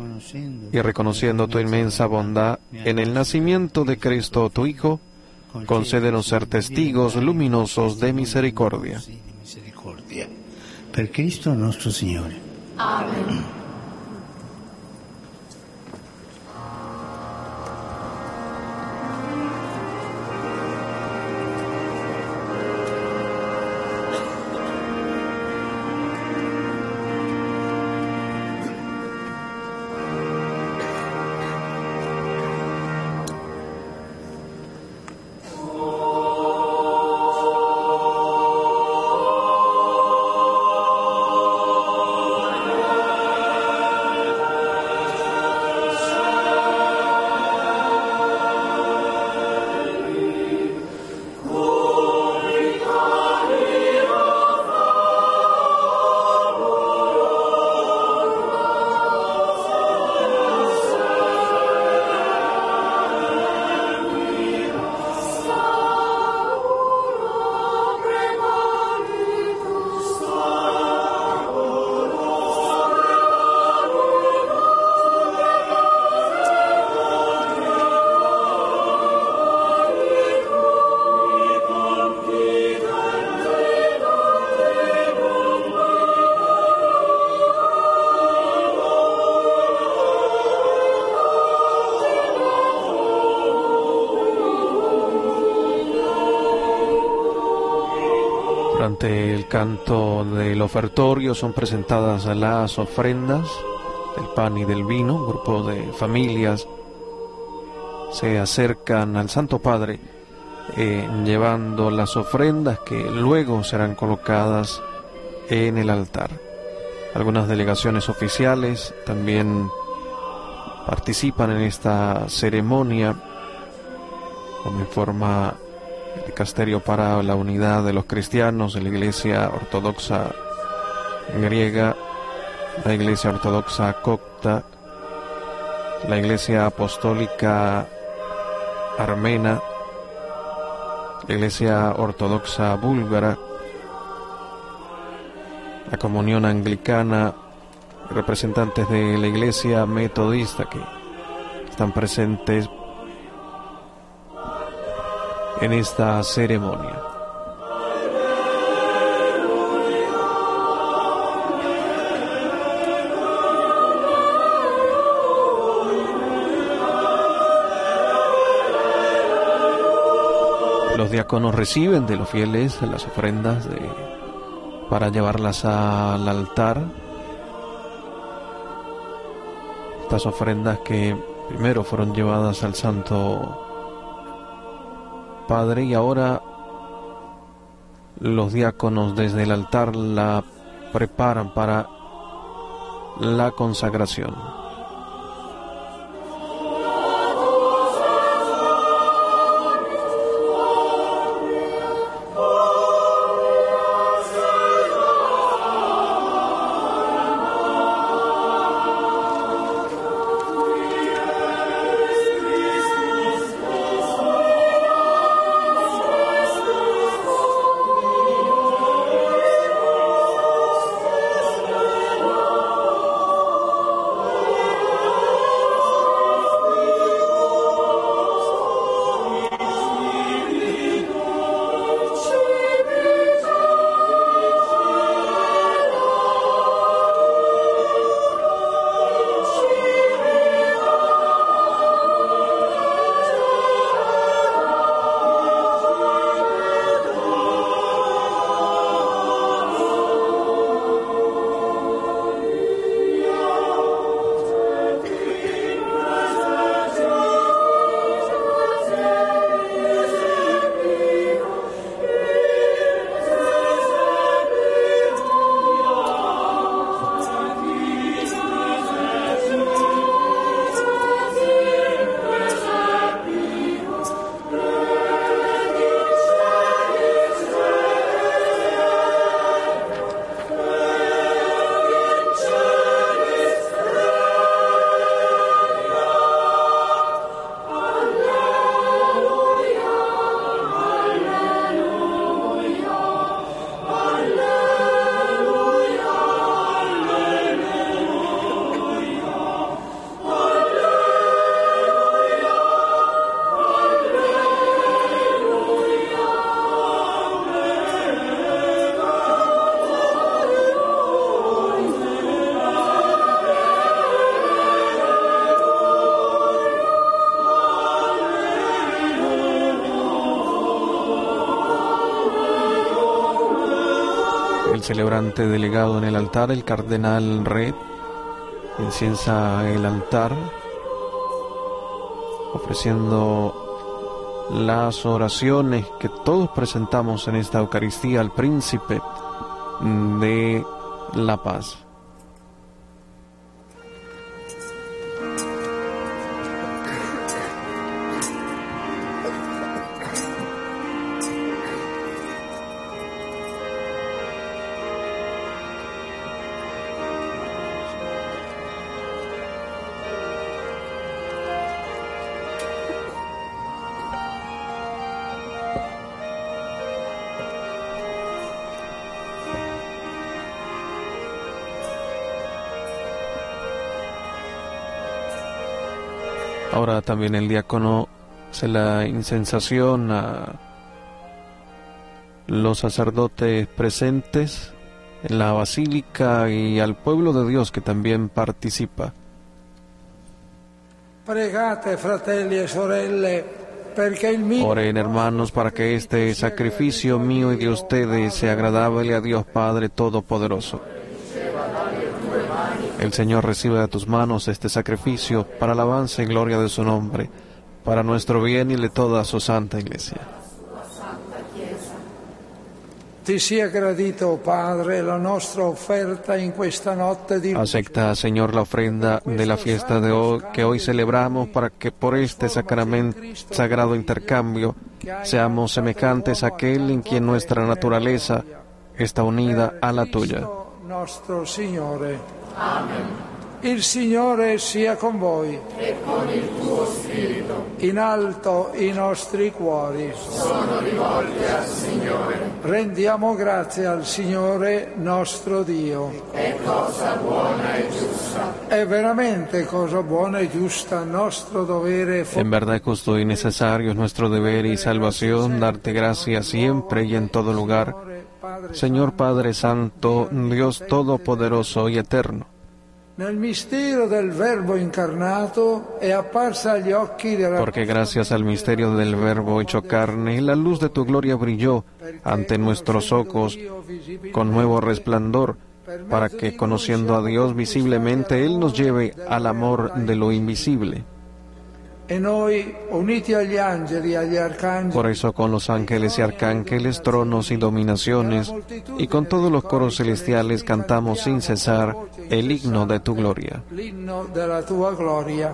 y reconociendo tu inmensa bondad en el nacimiento de Cristo, tu Hijo, concédenos ser testigos luminosos de misericordia. di misericordia. Per Cristo nostro Signore. Durante canto del ofertorio son presentadas las ofrendas del pan y del vino. Un grupo de familias se acercan al Santo Padre eh, llevando las ofrendas que luego serán colocadas en el altar. Algunas delegaciones oficiales también participan en esta ceremonia, como informa Casterio para la Unidad de los Cristianos de la Iglesia Ortodoxa griega, la Iglesia Ortodoxa copta, la Iglesia Apostólica armena, la Iglesia Ortodoxa búlgara, la Comunión Anglicana, representantes de la Iglesia Metodista que están presentes en esta ceremonia. Los diáconos reciben de los fieles las ofrendas de, para llevarlas al altar. Estas ofrendas que primero fueron llevadas al Santo Padre y ahora los diáconos desde el altar la preparan para la consagración. Celebrante delegado en el altar, el cardenal Red, inciensa el altar, ofreciendo las oraciones que todos presentamos en esta Eucaristía al príncipe de la paz. También el diácono hace la incensación a los sacerdotes presentes en la basílica y al pueblo de Dios que también participa. Pregate, fratelli e sorelle, Oren hermanos para que este sacrificio mío y de ustedes sea agradable a Dios Padre Todopoderoso. El Señor recibe de tus manos este sacrificio para alabanza y gloria de su nombre, para nuestro bien y de toda su santa iglesia. Acepta, Señor, la ofrenda de la fiesta de hoy que hoy celebramos para que por este sacramento, sagrado intercambio seamos semejantes a aquel en quien nuestra naturaleza está unida a la tuya. Amen. Il Signore sia con voi. e con il tuo spirito. In alto i nostri cuori. Sono rivolti al Signore. Rendiamo grazie al Signore nostro Dio. È cosa buona e giusta. È veramente cosa buona e giusta nostro dovere En verdad, justo y necesario es nuestro deber y salvación darte gracias siempre y en todo lugar, Señor Padre Santo, Dios Todopoderoso y Eterno. Porque gracias al misterio del Verbo hecho carne, la luz de tu gloria brilló ante nuestros ojos con nuevo resplandor, para que conociendo a Dios visiblemente, Él nos lleve al amor de lo invisible. Por eso con los ángeles y arcángeles, tronos y dominaciones, y con todos los coros celestiales cantamos sin cesar el himno de tu gloria. l'inno della tua gloria.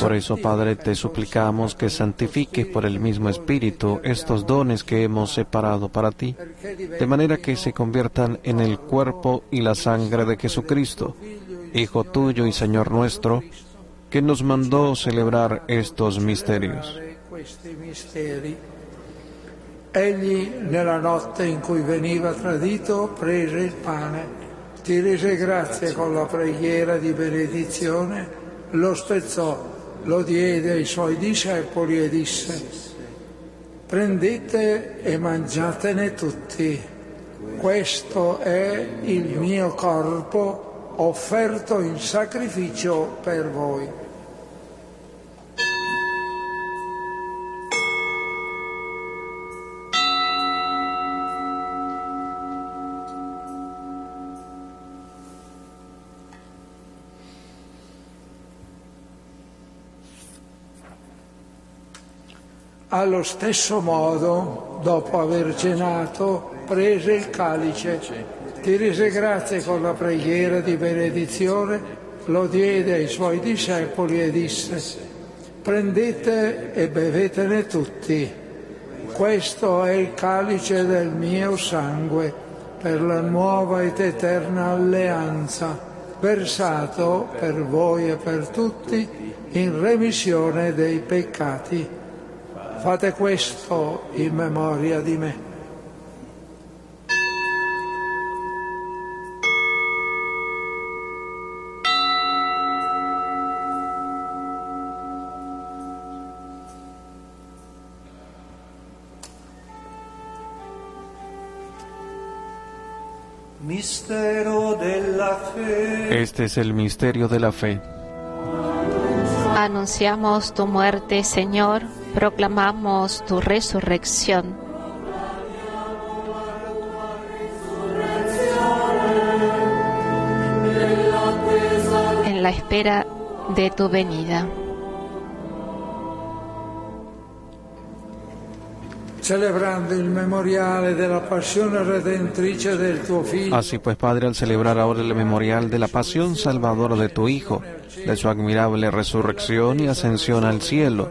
Por eso, Padre, te suplicamos que santifiques por el mismo Espíritu estos dones que hemos separado para ti, de manera que se conviertan en el cuerpo y la sangre de Jesucristo, Hijo tuyo y Señor nuestro, que nos mandó celebrar estos misterios. Egli, nella notte in cui veniva tradito, prese il pane ti rese grazie con la preghiera di benedizione, lo spezzò, lo diede ai suoi discepoli e disse, prendete e mangiatene tutti, questo è il mio corpo offerto in sacrificio per voi. Allo stesso modo, dopo aver cenato, prese il calice, ti rese grazie con la preghiera di benedizione, lo diede ai suoi discepoli e disse, prendete e bevetene tutti, questo è il calice del mio sangue per la nuova ed eterna alleanza, versato per voi e per tutti in remissione dei peccati. Fate questo in memoria di me. Este es el misterio de la fe. Anunciamos tu muerte, Señor proclamamos tu resurrección. En la espera de tu venida. Celebrando el memorial de la pasión redentrice del tuo Figlio. Así pues, Padre, al celebrar ahora el memorial de la pasión salvadora de tu Hijo, de su admirable resurrección y ascensión al cielo,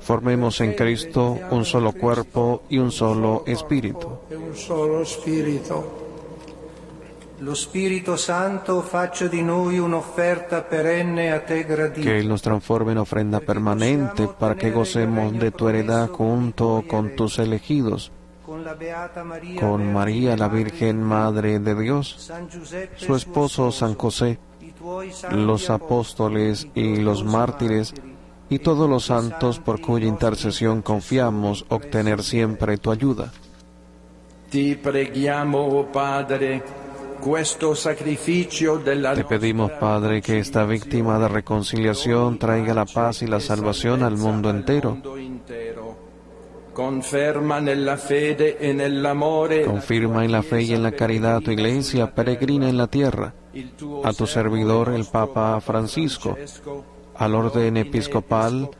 Formemos en Cristo un solo cuerpo y un solo espíritu. Lo Spirito Santo faccia di noi un'offerta perenne a te gradita. Que Él nos transforme en ofrenda permanente para que gocemos de tu heredad junto con tus elegidos, con María, la Virgen Madre de Dios, su esposo San José, los apóstoles y los mártires, y todos los santos por cuya intercesión confiamos obtener siempre tu ayuda. Te pedimos, Padre, que esta víctima de reconciliación traiga la paz y la salvación al mundo entero. Confirma en la fe y en la caridad tu iglesia peregrina en la tierra, a tu servidor el Papa Francisco al orden episcopal,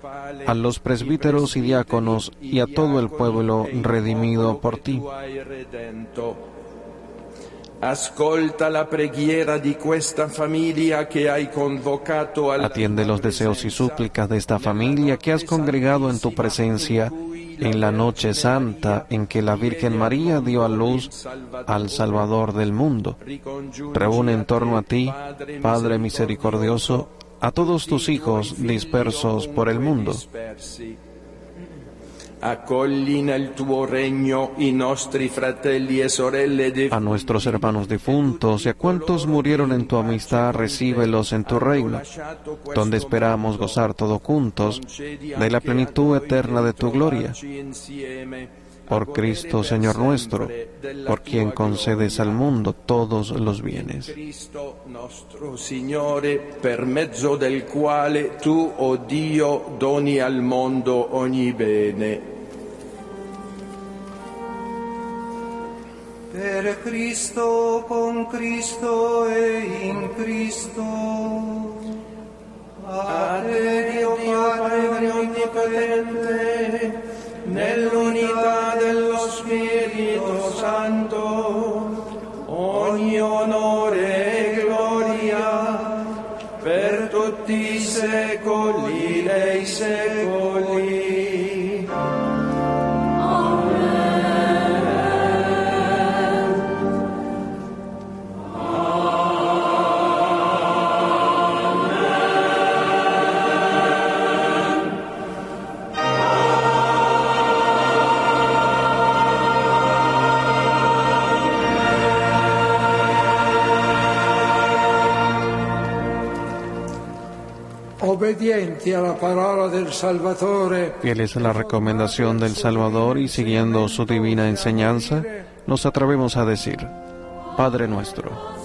a los presbíteros y diáconos y a todo el pueblo redimido por ti. Atiende los deseos y súplicas de esta familia que has congregado en tu presencia en la noche santa en que la Virgen María dio a luz al Salvador del mundo. Reúne en torno a ti, Padre misericordioso, a todos tus hijos dispersos por el mundo. A nuestros hermanos difuntos y a cuantos murieron en tu amistad, recíbelos en tu reino, donde esperamos gozar todos juntos de la plenitud eterna de tu gloria por Cristo Señor nuestro, por quien concedes al mundo todos los bienes. Cristo nuestro Signore, per mezzo del quale tu, oh Dio, doni al mondo ogni bene. Per Cristo, con Cristo e in Cristo. A te Dio Padre Onnipotente, nell'unità dello Spirito Santo, ogni onore e gloria per tutti i secoli dei secoli. Fieles a la recomendación del Salvador y siguiendo su divina enseñanza, nos atrevemos a decir, Padre nuestro,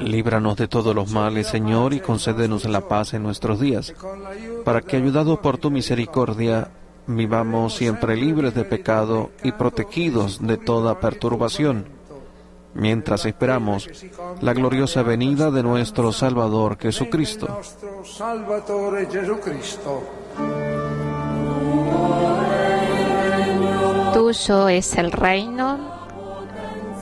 líbranos de todos los males, Señor, y concédenos la paz en nuestros días, para que, ayudados por tu misericordia, vivamos siempre libres de pecado y protegidos de toda perturbación, mientras esperamos la gloriosa venida de nuestro Salvador Jesucristo. Tuyo es el reino,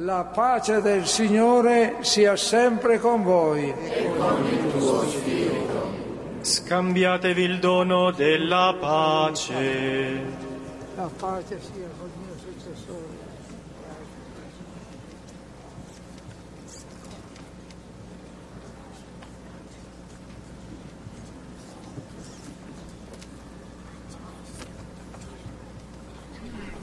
La pace del Signore sia sempre con voi. Scambiatevi il dono della pace. La pace sia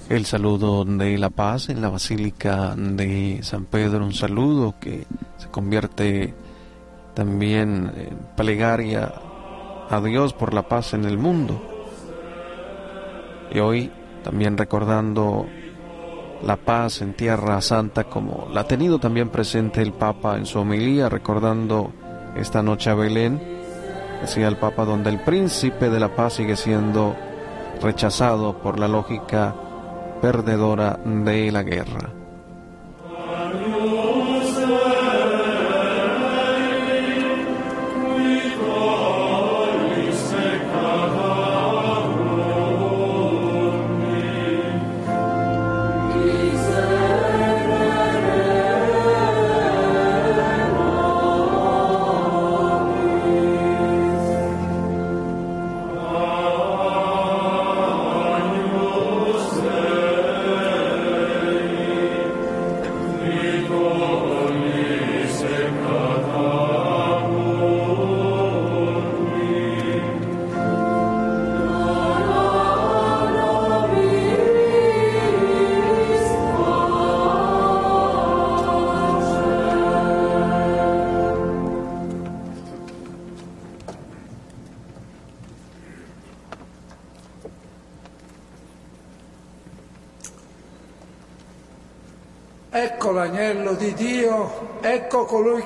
El saludo de la paz en la Basílica de San Pedro, un saludo que se convierte también en plegaria a Dios por la paz en el mundo. Y hoy también recordando la paz en Tierra Santa como la ha tenido también presente el Papa en su homilía, recordando esta noche a Belén, decía el Papa, donde el príncipe de la paz sigue siendo rechazado por la lógica perdedora de la guerra.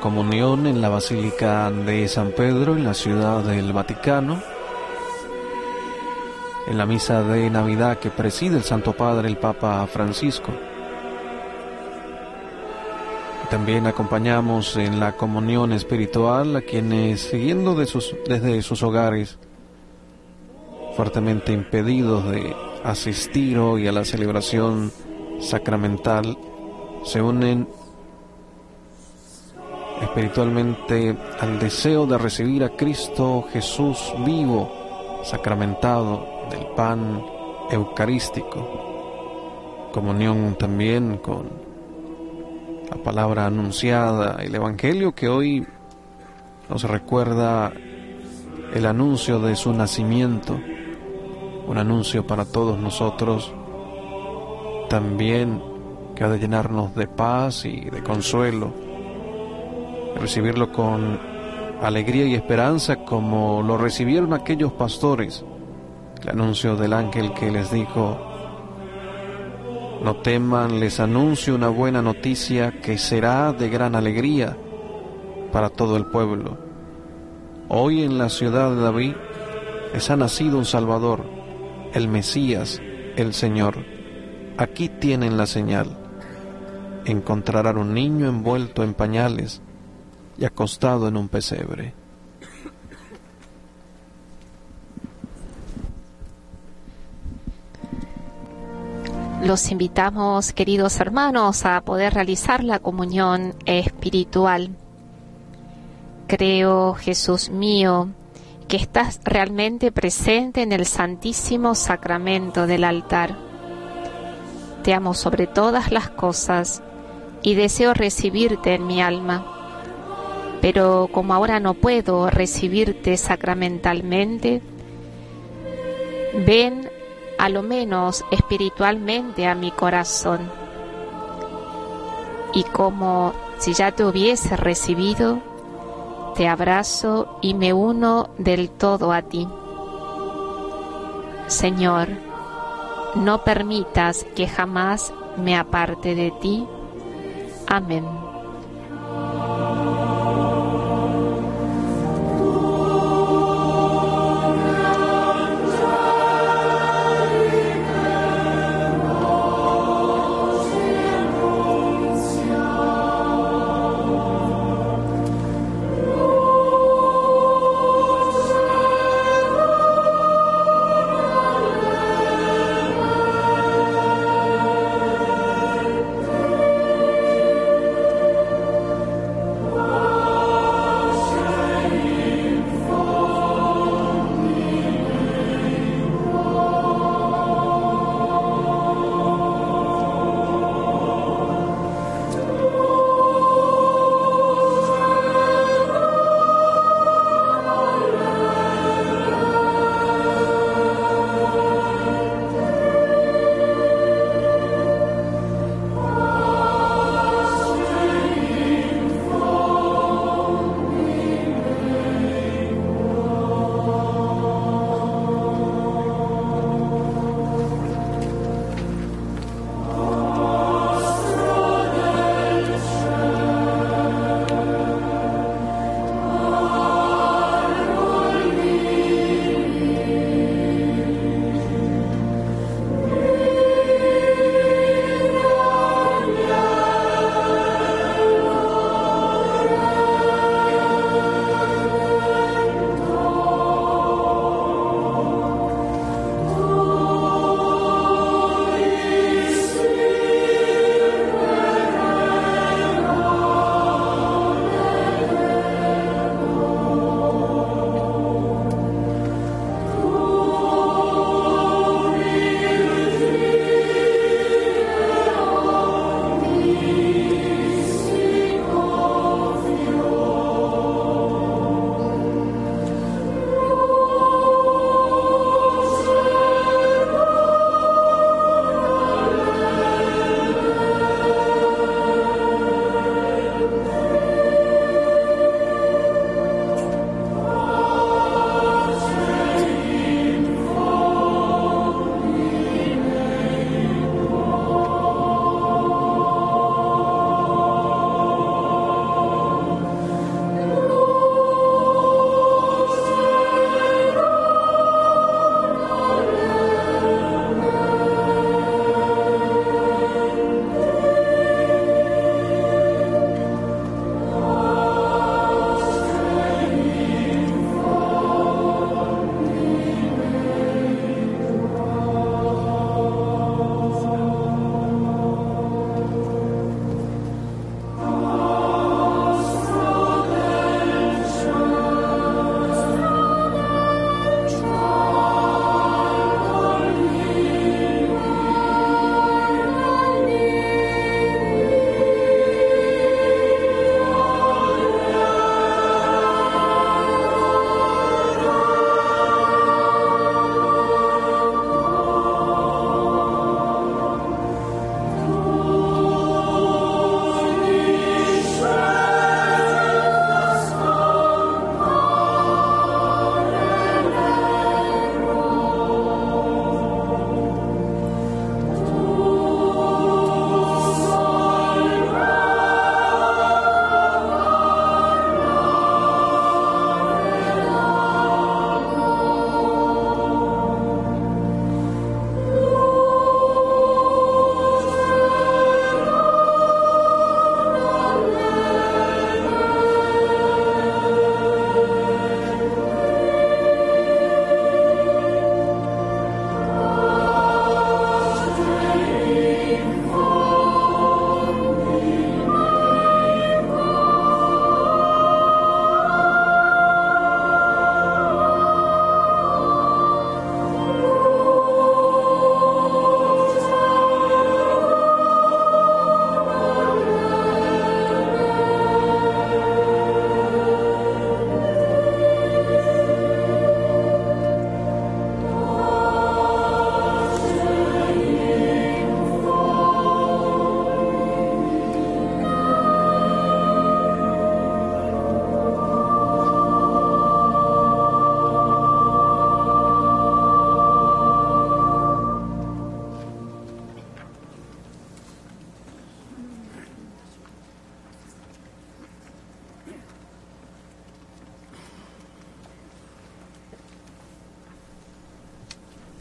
Comunión en la Basílica de San Pedro, en la ciudad del Vaticano, en la misa de Navidad que preside el Santo Padre, el Papa Francisco. También acompañamos en la comunión espiritual a quienes, siguiendo desde sus hogares, fuertemente impedidos de asistir hoy a la celebración sacramental, se unen espiritualmente al deseo de recibir a Cristo Jesús vivo, sacramentado del pan eucarístico. Comunión también con la palabra anunciada, el Evangelio que hoy nos recuerda el anuncio de su nacimiento, un anuncio para todos nosotros también que ha de llenarnos de paz y de consuelo, recibirlo con alegría y esperanza como lo recibieron aquellos pastores, el anuncio del ángel que les dijo, no teman, les anuncio una buena noticia que será de gran alegría para todo el pueblo. Hoy en la ciudad de David les ha nacido un Salvador, el Mesías, el Señor. Aquí tienen la señal. Encontrarán un niño envuelto en pañales y acostado en un pesebre. Los invitamos, queridos hermanos, a poder realizar la comunión espiritual. Creo, Jesús mío, que estás realmente presente en el Santísimo Sacramento del altar. Te amo sobre todas las cosas y deseo recibirte en mi alma. Pero como ahora no puedo recibirte sacramentalmente, ven a lo menos espiritualmente a mi corazón. Y como si ya te hubiese recibido, te abrazo y me uno del todo a ti. Señor, no permitas que jamás me aparte de ti. Amén.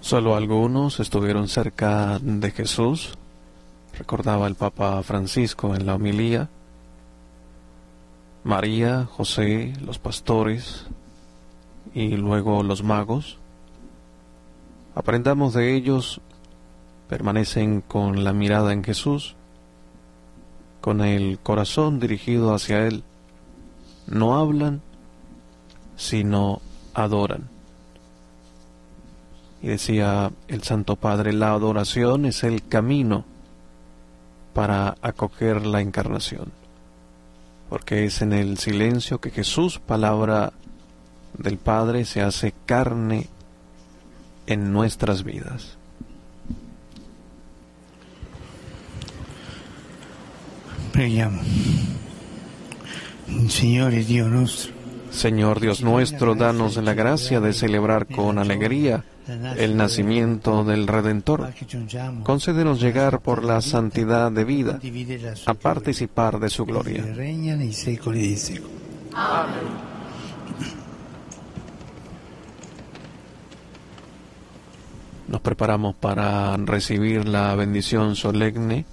Solo algunos estuvieron cerca de Jesús, recordaba el Papa Francisco en la homilía. María, José, los pastores y luego los magos. Aprendamos de ellos, permanecen con la mirada en Jesús, con el corazón dirigido hacia Él. No hablan, sino adoran. Y decía el Santo Padre, la adoración es el camino para acoger la encarnación, porque es en el silencio que Jesús, palabra del Padre, se hace carne en nuestras vidas. Preghiamo. Signore Dio nostro, Señor Dios nuestro, danos la gracia de celebrar con alegría el nacimiento del Redentor. Concédenos llegar por la santidad de vida a participar de su gloria. secoli. Nos preparamos para recibir la bendición solemne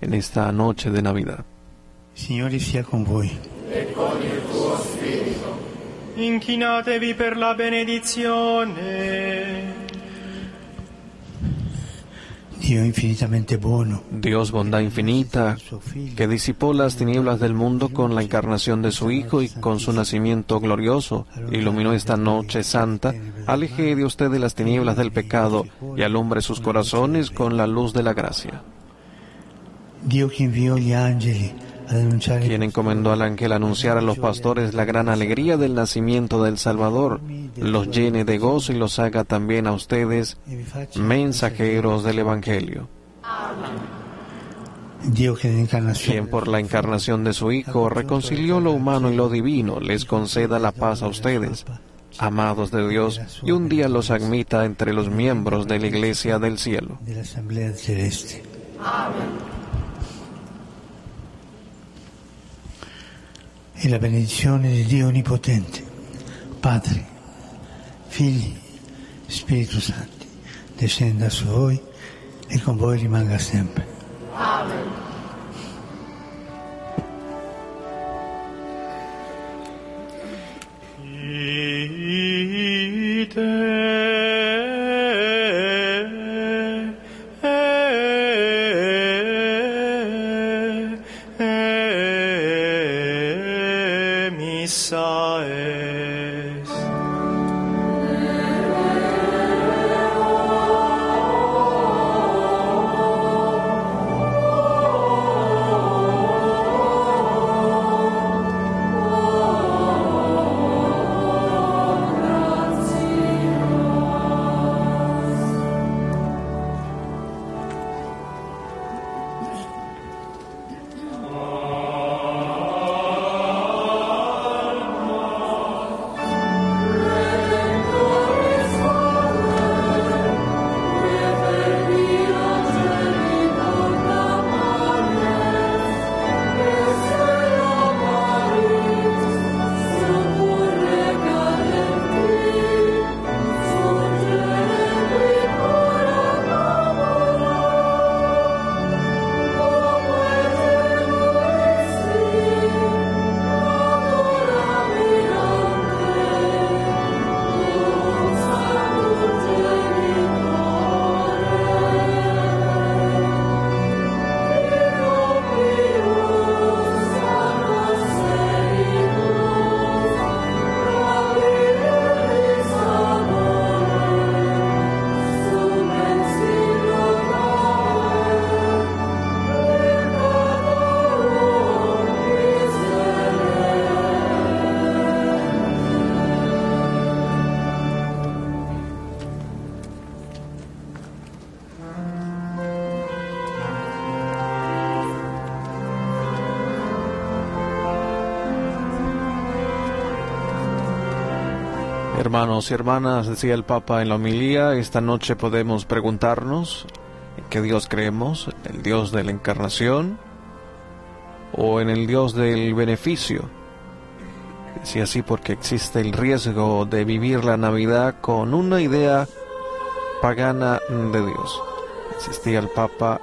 en esta noche de Navidad. Signore sia con voi. Inchinatevi per la benedizione. Dio infinitamente buono, Dios, bondad infinita, que disipó las tinieblas del mundo con la encarnación de su Hijo y con su nacimiento glorioso, iluminó esta noche santa, aleje de ustedes las tinieblas del pecado y alumbre sus corazones con la luz de la gracia. Dio che inviò gli angeli ad annunciare quien encomendó al ángel anunciar a los pastores la gran alegría del nacimiento del Salvador, los llene de gozo y los haga también a ustedes mensajeros del Evangelio. Quien por la encarnación de su Hijo reconcilió lo humano y lo divino, les conceda la paz a ustedes, amados de Dios, y un día los admita entre los miembros de la Iglesia del cielo. E la benedizione di Dio Onnipotente, Padre, Figli, Spirito Santo, descenda su voi e con voi rimanga sempre. Ite Hermanos y hermanas, decía el Papa en la homilía, esta noche podemos preguntarnos en qué Dios creemos, el Dios de la encarnación o en el Dios del beneficio. Decía así porque existe el riesgo de vivir la Navidad con una idea pagana de Dios. Insistía el Papa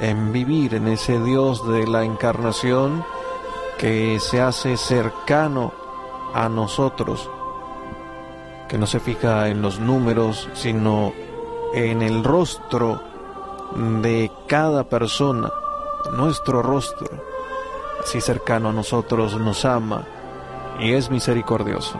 en vivir en ese Dios de la encarnación que se hace cercano a nosotros, que no se fija en los números, sino en el rostro de cada persona, nuestro rostro, así cercano a nosotros, nos ama y es misericordioso.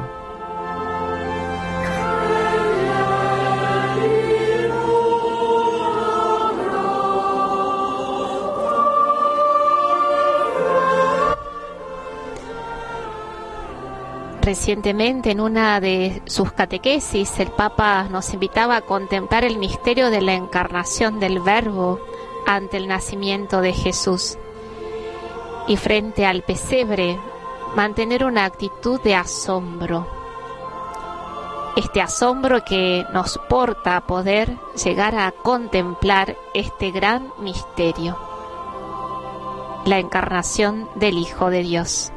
Recientemente en una de sus catequesis el Papa nos invitaba a contemplar el misterio de la encarnación del Verbo ante el nacimiento de Jesús y frente al pesebre mantener una actitud de asombro. Este asombro que nos porta a poder llegar a contemplar este gran misterio, la encarnación del Hijo de Dios.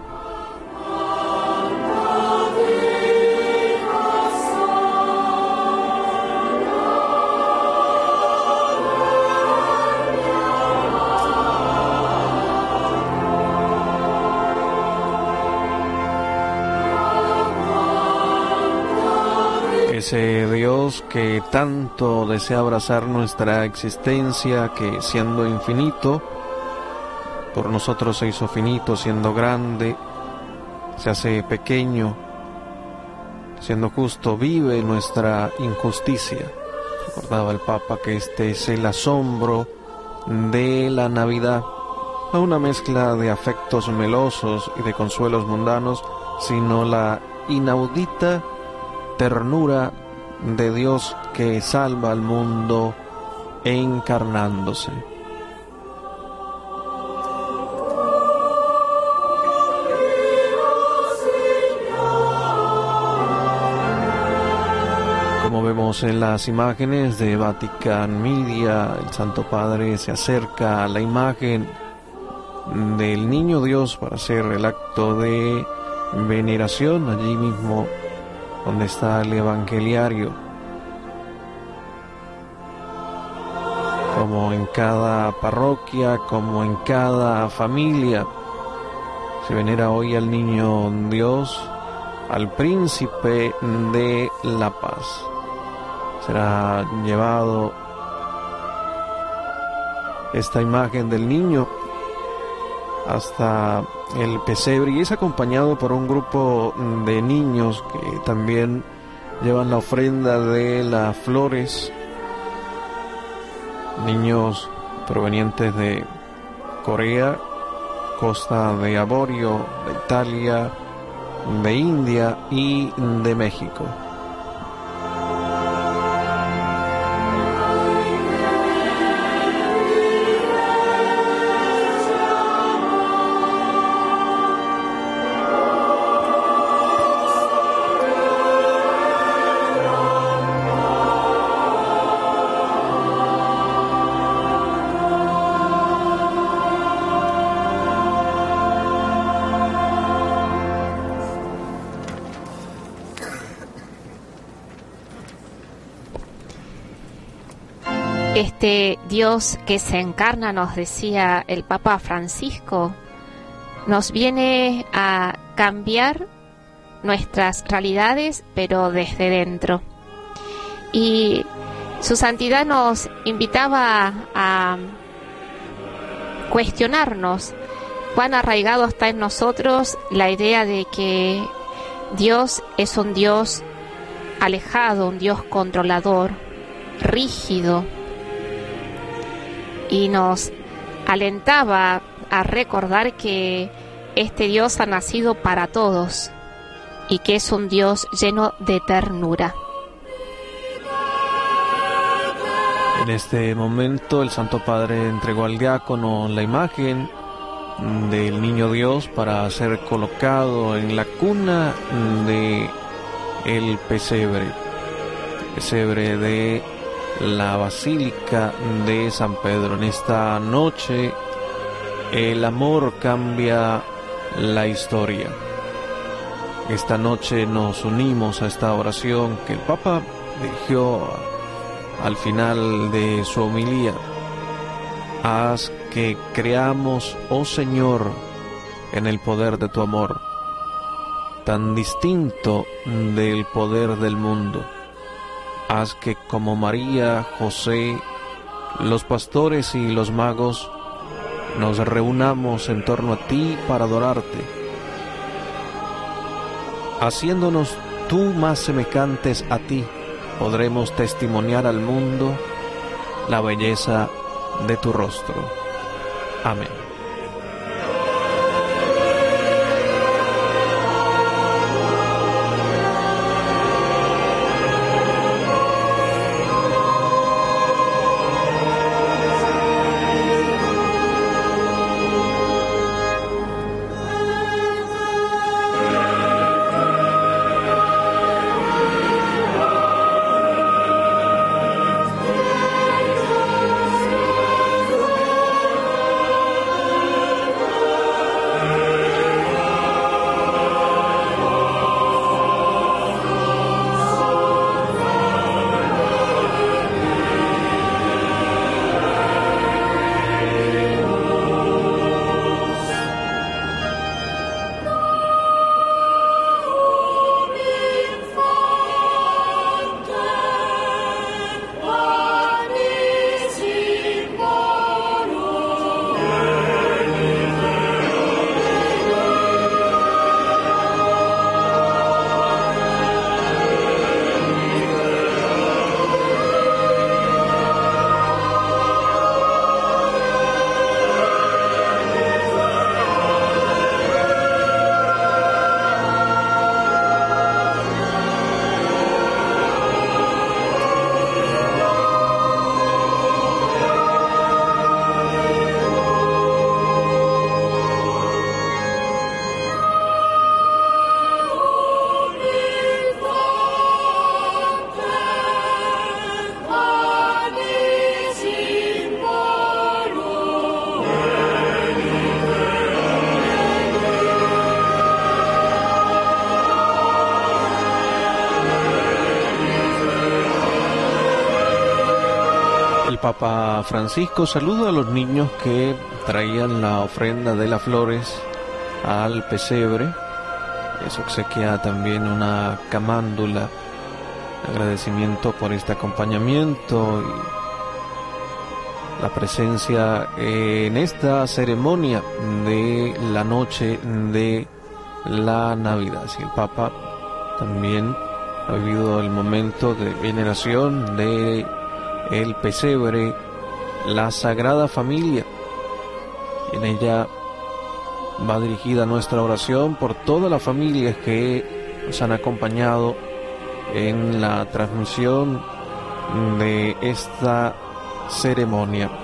Dios que tanto desea abrazar nuestra existencia, que siendo infinito, por nosotros se hizo finito, siendo grande, se hace pequeño, siendo justo, vive nuestra injusticia. Recordaba el Papa que este es el asombro de la Navidad, no una mezcla de afectos melosos y de consuelos mundanos, sino la inaudita ternura de Dios que salva al mundo encarnándose. Como vemos en las imágenes de Vatican Media, el Santo Padre se acerca a la imagen del Niño Dios para hacer el acto de veneración allí mismo donde está el evangeliario. Como en cada parroquia, como en cada familia, se venera hoy al niño Dios, al príncipe de la paz. Será llevado esta imagen del niño hasta el pesebre y es acompañado por un grupo de niños que también llevan la ofrenda de las flores, niños provenientes de Corea, Costa de Aborio, de Italia, de India y de México. Este Dios que se encarna, nos decía el Papa Francisco, nos viene a cambiar nuestras realidades, pero desde dentro. Y su santidad nos invitaba a cuestionarnos cuán arraigado está en nosotros la idea de que Dios es un Dios alejado, un Dios controlador, rígido, y nos alentaba a recordar que este Dios ha nacido para todos y que es un Dios lleno de ternura. En este momento el Santo Padre entregó al diácono la imagen del niño Dios para ser colocado en la cuna de el pesebre, pesebre de la Basílica de San Pedro. En esta noche el amor cambia la historia. Esta noche nos unimos a esta oración que el Papa dirigió al final de su homilía. Haz que creamos, oh Señor, en el poder de tu amor, tan distinto del poder del mundo. Haz que como María, José, los pastores y los magos, nos reunamos en torno a ti para adorarte, haciéndonos tú más semejantes a ti, podremos testimoniar al mundo la belleza de tu rostro. Amén. Papa Francisco saluda a los niños que traían la ofrenda de las flores al pesebre. Eso obsequia también una camándula. Agradecimiento por este acompañamiento y la presencia en esta ceremonia de la noche de la Navidad. Si el Papa también ha vivido el momento de veneración de el pesebre, la Sagrada Familia. En ella va dirigida nuestra oración por todas las familias que nos han acompañado en la transmisión de esta ceremonia.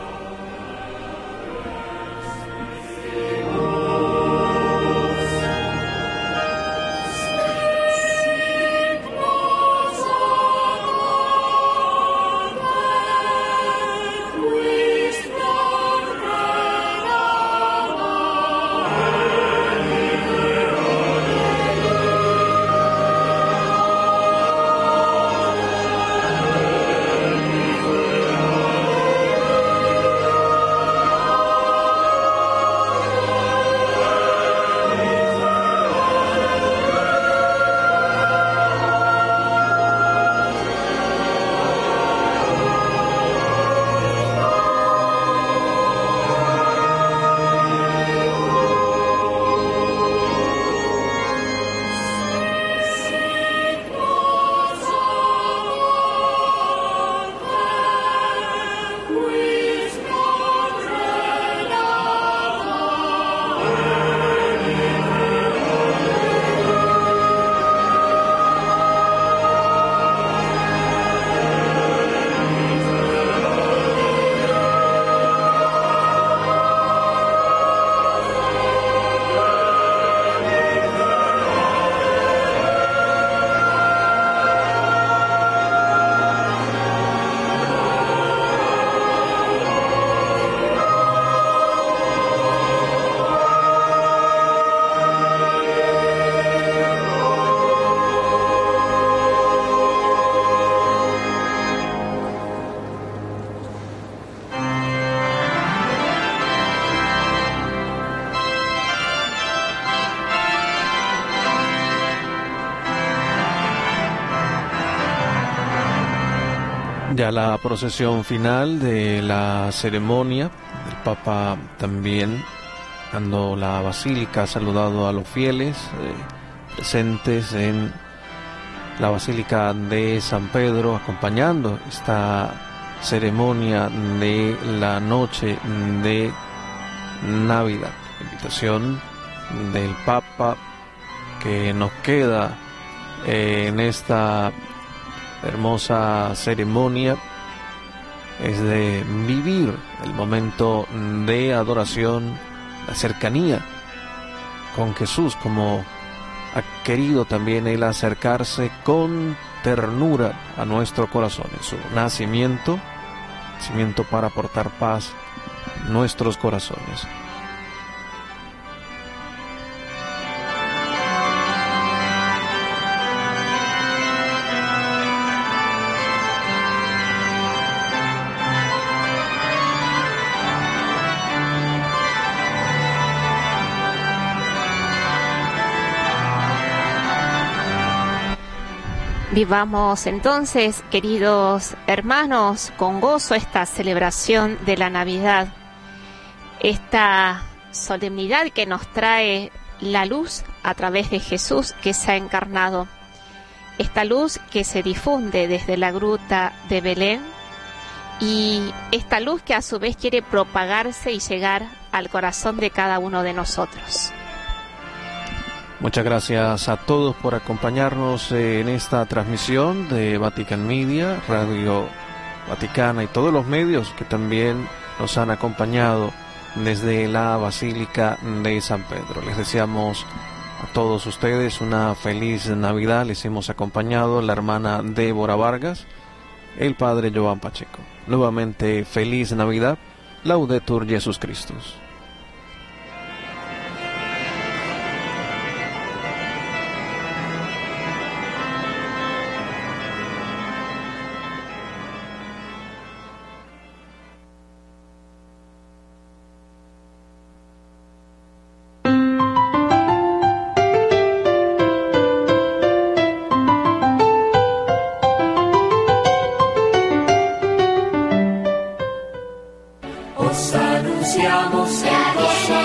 Ya la procesión final de la ceremonia, el Papa también dando la basílica, ha saludado a los fieles eh, presentes en la Basílica de San Pedro, acompañando esta ceremonia de la noche de Navidad. Invitación del Papa que nos queda eh, en esta hermosa ceremonia es de vivir el momento de adoración, la cercanía con Jesús, como ha querido también Él acercarse con ternura a nuestro corazón, en su nacimiento, nacimiento para aportar paz a nuestros corazones. Vivamos entonces, queridos hermanos, con gozo esta celebración de la Navidad, esta solemnidad que nos trae la luz a través de Jesús que se ha encarnado, esta luz que se difunde desde la gruta de Belén y esta luz que a su vez quiere propagarse y llegar al corazón de cada uno de nosotros. Muchas gracias a todos por acompañarnos en esta transmisión de Vatican Media, Radio Vaticana y todos los medios que también nos han acompañado desde la Basílica de San Pedro. Les deseamos a todos ustedes una feliz Navidad. Les hemos acompañado la hermana Débora Vargas, el padre Joan Pacheco. Nuevamente, feliz Navidad. Laudetur Jesus Christus.